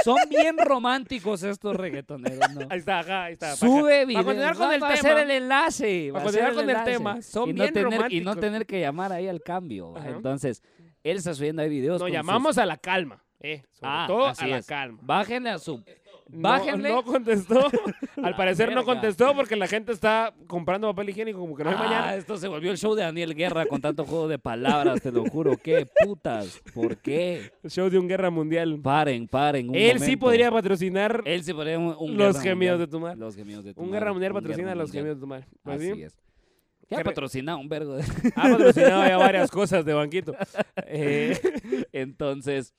Son bien románticos estos reggaetoneros, ¿no? Ahí está, ajá, ahí está. Sube Para videos. continuar con el va a tema. hacer el enlace. Para hacer continuar con el tema, son y no bien tener, Y no tener que llamar ahí al cambio. Ajá. Entonces, él está subiendo ahí videos. Nos sus- llamamos a la calma. Eh, sobre Ah, todo a la es. calma. Bájenle a su. No- Bájenle. No, contestó. Al parecer no contestó porque la gente está comprando papel higiénico como que no hay Ah, mañana. esto se volvió el show de Daniel Guerra con tanto juego de palabras, te lo juro. ¿Qué putas? ¿Por qué? El show de un guerra mundial. Paren, paren. un Él sí momento. podría patrocinar Él sí podría un, un los gemidos mundial. de tu madre. Los gemidos de tu Un madre, guerra mundial un patrocina guerra los gemidos de tu madre. Pues Así sí. es. Ya ¿Qué re- patrocinado un vergo de... Ha patrocinado ya varias cosas de banquito. Eh, Entonces,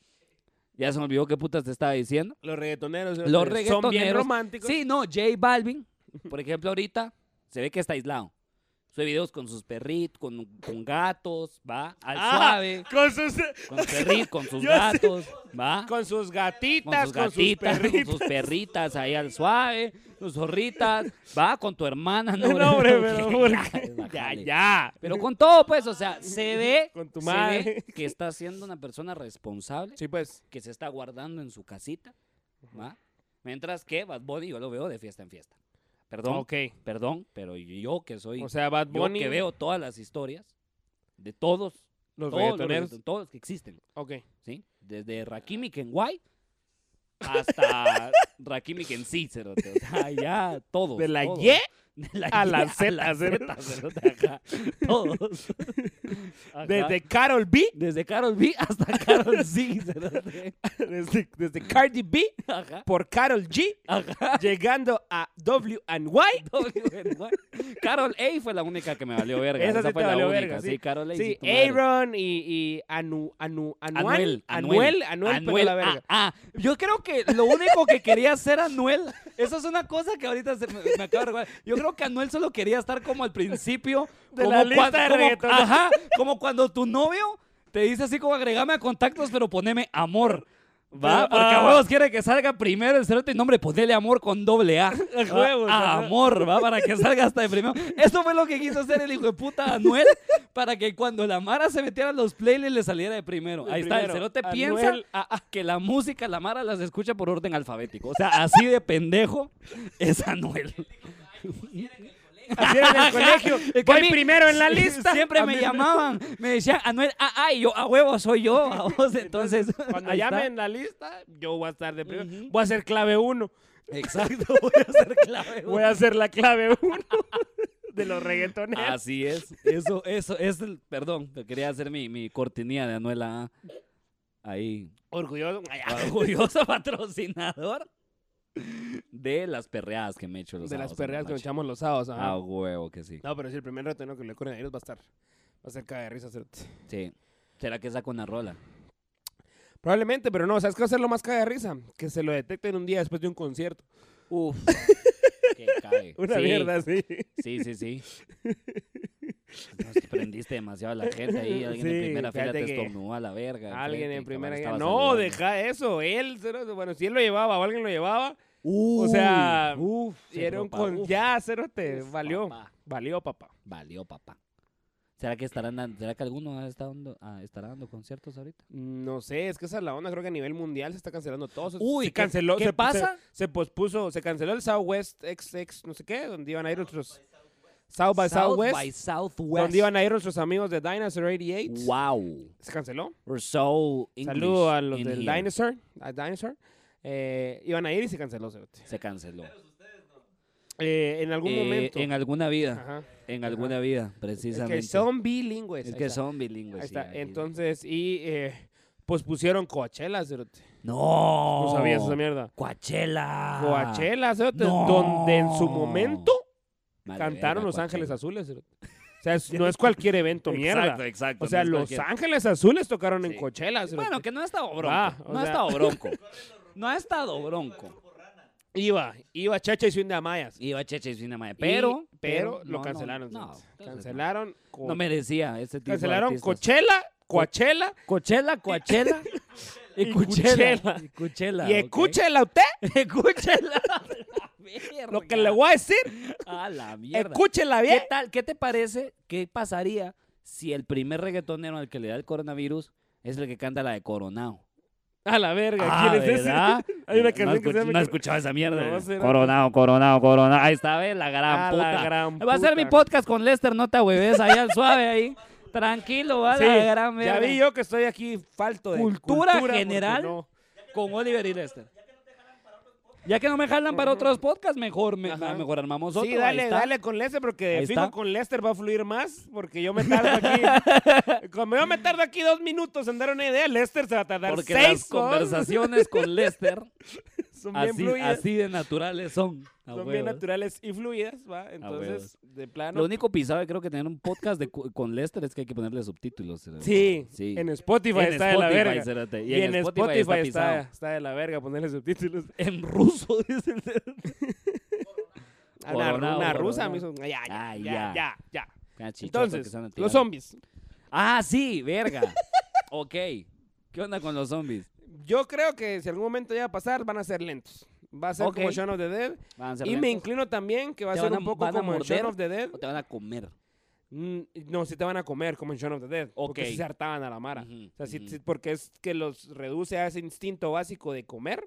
ya se me olvidó qué putas te estaba diciendo. los reggaetoneros. eh, Los son bien reggaetoneros. románticos. Sí, no, J Balvin, por ejemplo, ahorita se ve que está aislado. Sube videos con sus perritos, con, con gatos, va, al Ah, suave, Con sus, con perritos, con sus sé. gatos, va. con sus con gatitas, sus con sus, gatitas, con perritos. sus perritas ahí al suave, sus zorritas, va con tu hermana, no, No, hombre, pero Ya. Ya. Pero con todo, pues, o sea, se ve, Con tu se madre. ve que está siendo una persona responsable, Sí, pues. que se está guardando en su casita, ¿va? Mientras que Bad Bunny yo lo veo de fiesta en fiesta. Perdón, Ok. perdón, pero yo que soy, O sea, Bad yo Bunny. que veo todas las historias de todos, los todos los reggaetoneros. reggaeton- todos que existen, Ok. ¿sí? Desde Rakimi Kenway hasta Rakimi Kensi. O sea, ya todos. De la todos. Y De la a Y la Z, Z, cerote, ajá. Todos. Ajá. Desde Carol B. Desde Carol B hasta Carol C. Desde, desde Cardi B. Ajá. Por Carol G. Ajá. Llegando a W and Y. Carol A fue la única que me valió verga. Esa Esa, sí fue la única. verga, sí. sí. Carol A. Sí. Aaron y, y Anu, Anu, Anuel. Anuel, Anuel. Anuel, pegó la verga. Ah, ah, yo creo que lo único que quería hacer Anuel, eso es una cosa que ahorita se me, me acaba de recordar. Yo creo que Anuel solo quería estar como al principio. De como la lista de como-. Ajá, como cuando tu novio te dice así como agregame a contactos, pero poneme amor. Va, Pero, porque a ah. huevos quiere que salga primero el cerote y nombre, ponele amor con doble A. A huevos, a amor, va, para que salga hasta de primero. Eso fue lo que quiso hacer el hijo de puta Anuel, para que cuando la Mara se metiera en los playlists le saliera de primero. Ahí está, el cerote Anuel, piensa ah, ah. que la música, la Mara las escucha por orden alfabético. O sea, así de pendejo es Anuel. Así era en el colegio. Es que a Voy mí primero en la lista. Siempre me llamaban, me decían Anuel, ah, ah, y yo, a huevo, soy yo. a vos, entonces, Cuando llamen la lista, yo voy a estar de primero. Voy a ser clave 1. Exacto, voy a ser clave. Voy a ser la clave 1. de los reggaetoneros. Así es. Eso, eso, es el. Perdón, quería hacer mi, mi cortinilla de Anuela. Ahí. Orgulloso. Orgulloso patrocinador de las perreadas que me he hecho los de las sábados en la perreas que nos noche. echamos los sábados. ajá. Ah, huevo que sí. No, pero sí, el primer reggaetonero que le ocurre a ellos va a estar. Va a ser caga de risa. Sí. ¿Será que saca una rola? Probablemente, pero no, ¿sabes qué va a ser lo más caga de risa? Que se lo detecten un día después de un concierto. Uf. que cae. Una Sí, mierda así. Sí, sí, sí. Nos prendiste demasiado a la gente ahí. Alguien Sí, en primera fila te que estornudó a la verga. Alguien en primera cabal No, deja eso. Él, bueno, si él lo llevaba o alguien lo llevaba, Uy, sea, uf, se era un propa- con... uf, Ya, cerote, uf, valió. papá. Valió, papá. Valió, papá. ¿Será que estarán dando, será que alguno estado dando, ah, estará dando conciertos ahorita? No sé, es que esa es la onda. Creo que a nivel mundial se está cancelando todo. Se- Uy, se ¿qué- canceló. qué se- pasa? Se, se pospuso, se canceló el Southwest XX, no sé qué, donde iban a ir nuestros. South by Southwest. by Southwest. Donde iban a ir nuestros amigos de Dinosaur 88. Wow. Se canceló. We're so English Saludo a los del here. Dinosaur. A Dinosaur. Eh, iban a ir y se canceló. Se canceló. Eh, en algún Eh, momento. En alguna vida. Ajá. En alguna vida, Es precisamente. que son bilingües. Es que está. son bilingües. Ahí está. Entonces, y eh, pues pusieron Coachella, cerote. No. No sabías esa mierda. Coachella. Coachella, cerote, No. donde en su momento cantaron verga, Los Ángeles. Azules. cerote. O sea, es- no es cualquier evento, mierda. Exacto, exacto. O sea, no es Los cualquier- Ángeles Azules tocaron en. Coachella. cerote. Bueno, que no ha estado bronco. Ah, no ha estado bronco. No ha estado bronco. Iba, iba Chacha y Swing de Amayas. Iba Cheche y Cinema. Y- Pero, pero, lo no, cancelaron. No, cancelaron. co- No merecía ese tipo cancelaron de. Coachella, Coachella Coachella, Coachella y Cuchela. Y Cuchela. y escúchela usted Escúchela. lo que le voy a decir. A la mierda. Escúchela bien. ¿Qué tal? ¿Qué te parece? ¿Qué pasaría si el primer reggaetonero al que le da el coronavirus es el que canta la de Coronado? A la verga. Ah, ¿Quién es ese? Hay una no, que se llama no he escuchado esa mierda. No, coronado, coronado, coronado. Ahí está, ¿ves? La gran puta. la gran Va a ser mi podcast con Lester, no te hueves ahí al suave ahí. Tranquilo, va Sí, la gran ya verga. vi yo que estoy aquí falto de Cultura general. no. Con Oliver y Lester. Ya que no me jalan para otros podcasts, mejor, me, Ajá. mejor armamos otro. Sí, dale, dale con Lester porque Ahí fijo está. con Lester va a fluir más porque yo me tardo aquí. Como yo me tardo aquí dos minutos en dar una idea, Lester se va a tardar Porque seis las con- conversaciones con Lester son bien así, fluidas. así de naturales son. Son bien naturales y fluidas, ¿va? Entonces, de plano. Lo único pisado que creo que tener un podcast de, con Lester es que hay que ponerle subtítulos. Sí, sí. en Spotify En está de la Spotify, verga. cerote, Y, en Spotify, está, de la verga ponerle subtítulos. En ruso, dice el A Una, Coronado, una rusa me hizo. Ya, ya, Ah, ya, ya. ya, que Entonces, los zombies. Ah, sí, verga. ok. ¿Qué onda con los zombies? Yo creo que si algún momento llega a pasar, van a ser lentos. Va a ser Ok. como Shaun of the Dead. ¿Van a ser Y me lentos? inclino también que va a ¿Te ser van un poco van como en Shaun morder? of the Dead. ¿O te van a comer? Mm, No, si te van a comer como en Shaun of the Dead. Porque Ok. sí se hartaban a la mara. Ujú, O sea, sí- ujú. sí, porque es que los reduce a ese instinto básico de comer.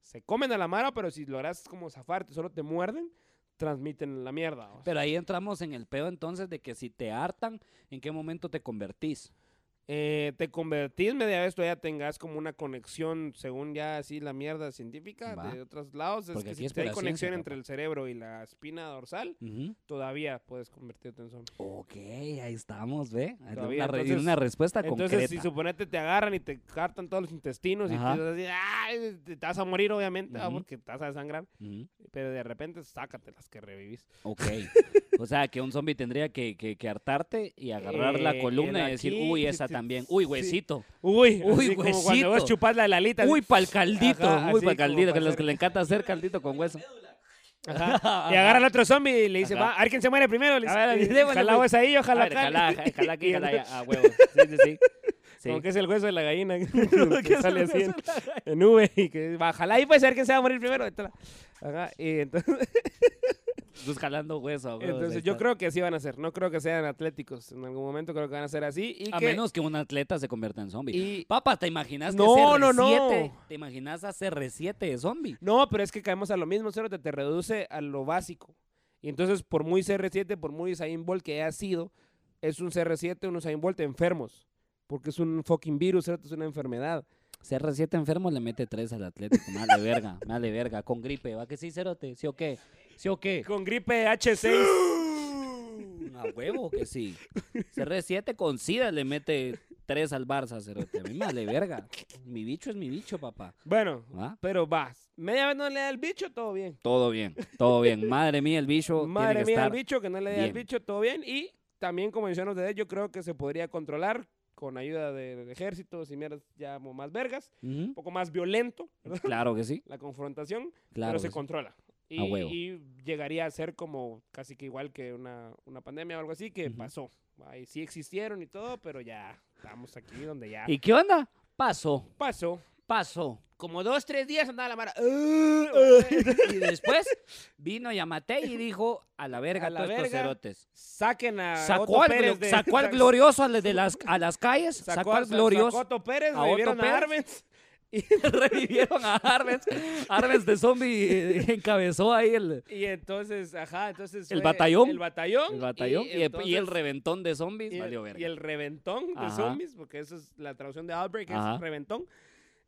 Se comen a la mara, pero si logras como zafarte, solo te muerden, transmiten la mierda. o sea. Pero ahí entramos en el pedo entonces de que si te hartan, ¿en qué momento te convertís? Eh, te convertís media vez, ya tengas como una conexión, según ya así la mierda científica Va. de otros lados. Es Porque que aquí si es te hay conexión entre papá. el cerebro y la espina dorsal, todavía puedes convertirte en zombie. Ok, ahí estamos, ¿ve? Todavía, Una, entonces- una respuesta Entonces, concreta. si suponete te agarran y te cartan todos los intestinos y te, así, ¡ay! te vas a morir, obviamente, ah, Ujú. porque te vas a desangrar, Ujú. pero de repente sácatelas que revivís. Ok. o sea, que un zombie tendría que, que, que hartarte y agarrar la Eh, columna y decir, uy, esa también. Uy, huesito. Uy, Uy, como cuando vos huesito. chupás la alita. así, Uy, pa'l caldito. Ajá, uy, pa'l caldito. Que los que le encanta hacer caldito con hueso. ajá, y agarra al otro zombie y le dice, va, a ver quién se muere primero. Le A ver, dice, démosle, ojalá pues. ahí, ojalá A ver, acá. Jalá, ja- jalá aquí, allá. A huevo. Sí, sí, sí. Sí. Como que es el hueso de la gallina que ¿Qué es sale así en, en y que va, ojalá ahí puede ser quién se va a morir primero. Ajá, y entonces, Pues jalando hueso. entonces yo creo que así van a ser. No creo que sean atléticos. En algún momento creo que van a ser así. Y A que, menos que un atleta se convierta en zombie. y- Papá, ¿te imaginas que No, no, CR7? no. ¿Te imaginas a CR7 de zombie? No, pero es que caemos a lo mismo, cero te, te reduce a lo básico. Y entonces, por muy CR7, por muy Usain Bolt que haya sido, es un CR7, un Usain Bolt enfermos. Porque es un fucking virus, cero es una enfermedad. CR7 enfermo le mete 3 al Atlético. Male verga, male verga. Con gripe. ¿Va que sí, Cerote? ¿Sí o qué? ¿Sí o qué? Con gripe H6. A huevo que sí. CR7 con SIDA le mete tres al Barça, cerote. A mí me vale verga. Mi bicho es mi bicho, papá. Bueno, ¿Va? pero vas. Media vez no le da el bicho, todo bien. Todo bien, todo bien. Madre mía, el bicho Madre tiene que mía, estar... el bicho, que no le dé el bicho, todo bien. Y también, como mencionamos ustedes, yo creo que se podría controlar con ayuda de, ejércitos y mierdas ya más vergas. Un poco más violento, ¿verdad? Claro que sí, La confrontación, claro pero se sí. controla. Y, llegaría a ser como casi que igual que una, una pandemia o algo así que pasó. Ahí sí existieron y todo, pero ya estamos aquí donde ya ¿Y qué onda? Pasó, pasó. Pasó. Como dos, tres días andaba la mara. Y después vino Yamate y dijo, a la verga A la todos estos verga. cerotes. Saquen a Sacó Otto al, Pérez de- sacó al glorioso al de las, a las calles, Sacó, sacó, al glorioso, sacó a Otto Pérez, a Otto a. Arbenz. Y, revivieron a Arbenz. Arbenz de zombie eh, encabezó ahí el, y entonces, ajá, entonces. El fue el batallón. el batallón y, el- y el entonces- reventón de zombies. y, valió verga. y el reventón de Ajá. zombies, porque eso es la traducción de Outbreak, es reventón.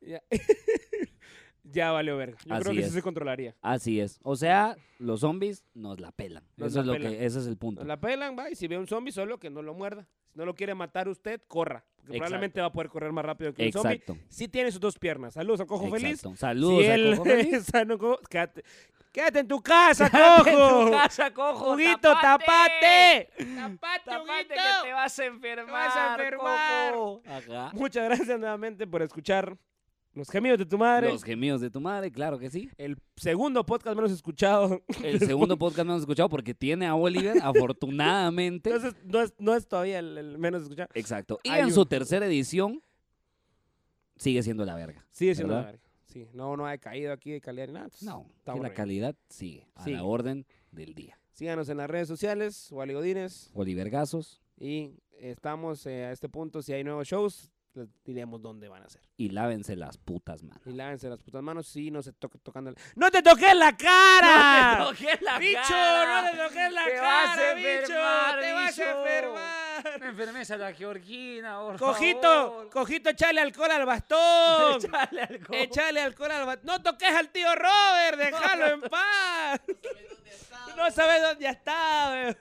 Ya, ya valió verga. Yo creo que sí es. se controlaría. Así es. O sea, los zombies nos la pelan. Nos Eso la es lo pelan. que, ese es el punto. Nos la pelan, va, y si ve un zombie, solo que no lo muerda. Si no lo quiere matar usted, corra. Porque Exacto. probablemente va a poder correr más rápido que un zombie. Exacto. Sí tiene sus dos piernas. Saludos al cojo feliz. Exacto. Saludos si a él Cojo Feliz. sano, co- quédate, quédate en tu casa, Quédate en cojo. tu casa, cojo. Juguito, tapate. tapate. Tapate, que te vas a enfermar. Cojo. Ajá. Muchas gracias nuevamente por escuchar los gemidos de tu madre. Los gemidos de tu madre, claro que sí. El segundo podcast menos escuchado. El segundo podcast no hemos escuchado porque tiene a Oliver, afortunadamente. Entonces, no es, no es todavía el, el menos escuchado. Exacto. Y Hay en un- su tercera edición sigue siendo la verga. Sigue siendo ¿Verdad? la verga. Sí, no, no ha caído aquí de calidad ni nada. Entonces, No, estamos la calidad sigue a Sigue. la orden del día. Síganos en las redes sociales, Wally Godínez. Oliver Gazos Y estamos eh, a este punto, si hay nuevos shows, les diremos dónde van a ser. y lávense las putas manos. Y lávense las putas manos si no se toque tocando el... ¡No te toques la cara! toques la ¡Bicho! cara! ¡No te toques la Te cara, vas a bicho! enfermar, ¡Te vas a bicho. enfermar! Me enfermes a la Georgina, por Cojito, favor. cojito, echale alcohol al bastón. Échale alcohol. Echale alcohol al bastón. No toques al tío Robert, déjalo en paz. No sabes dónde está, weón.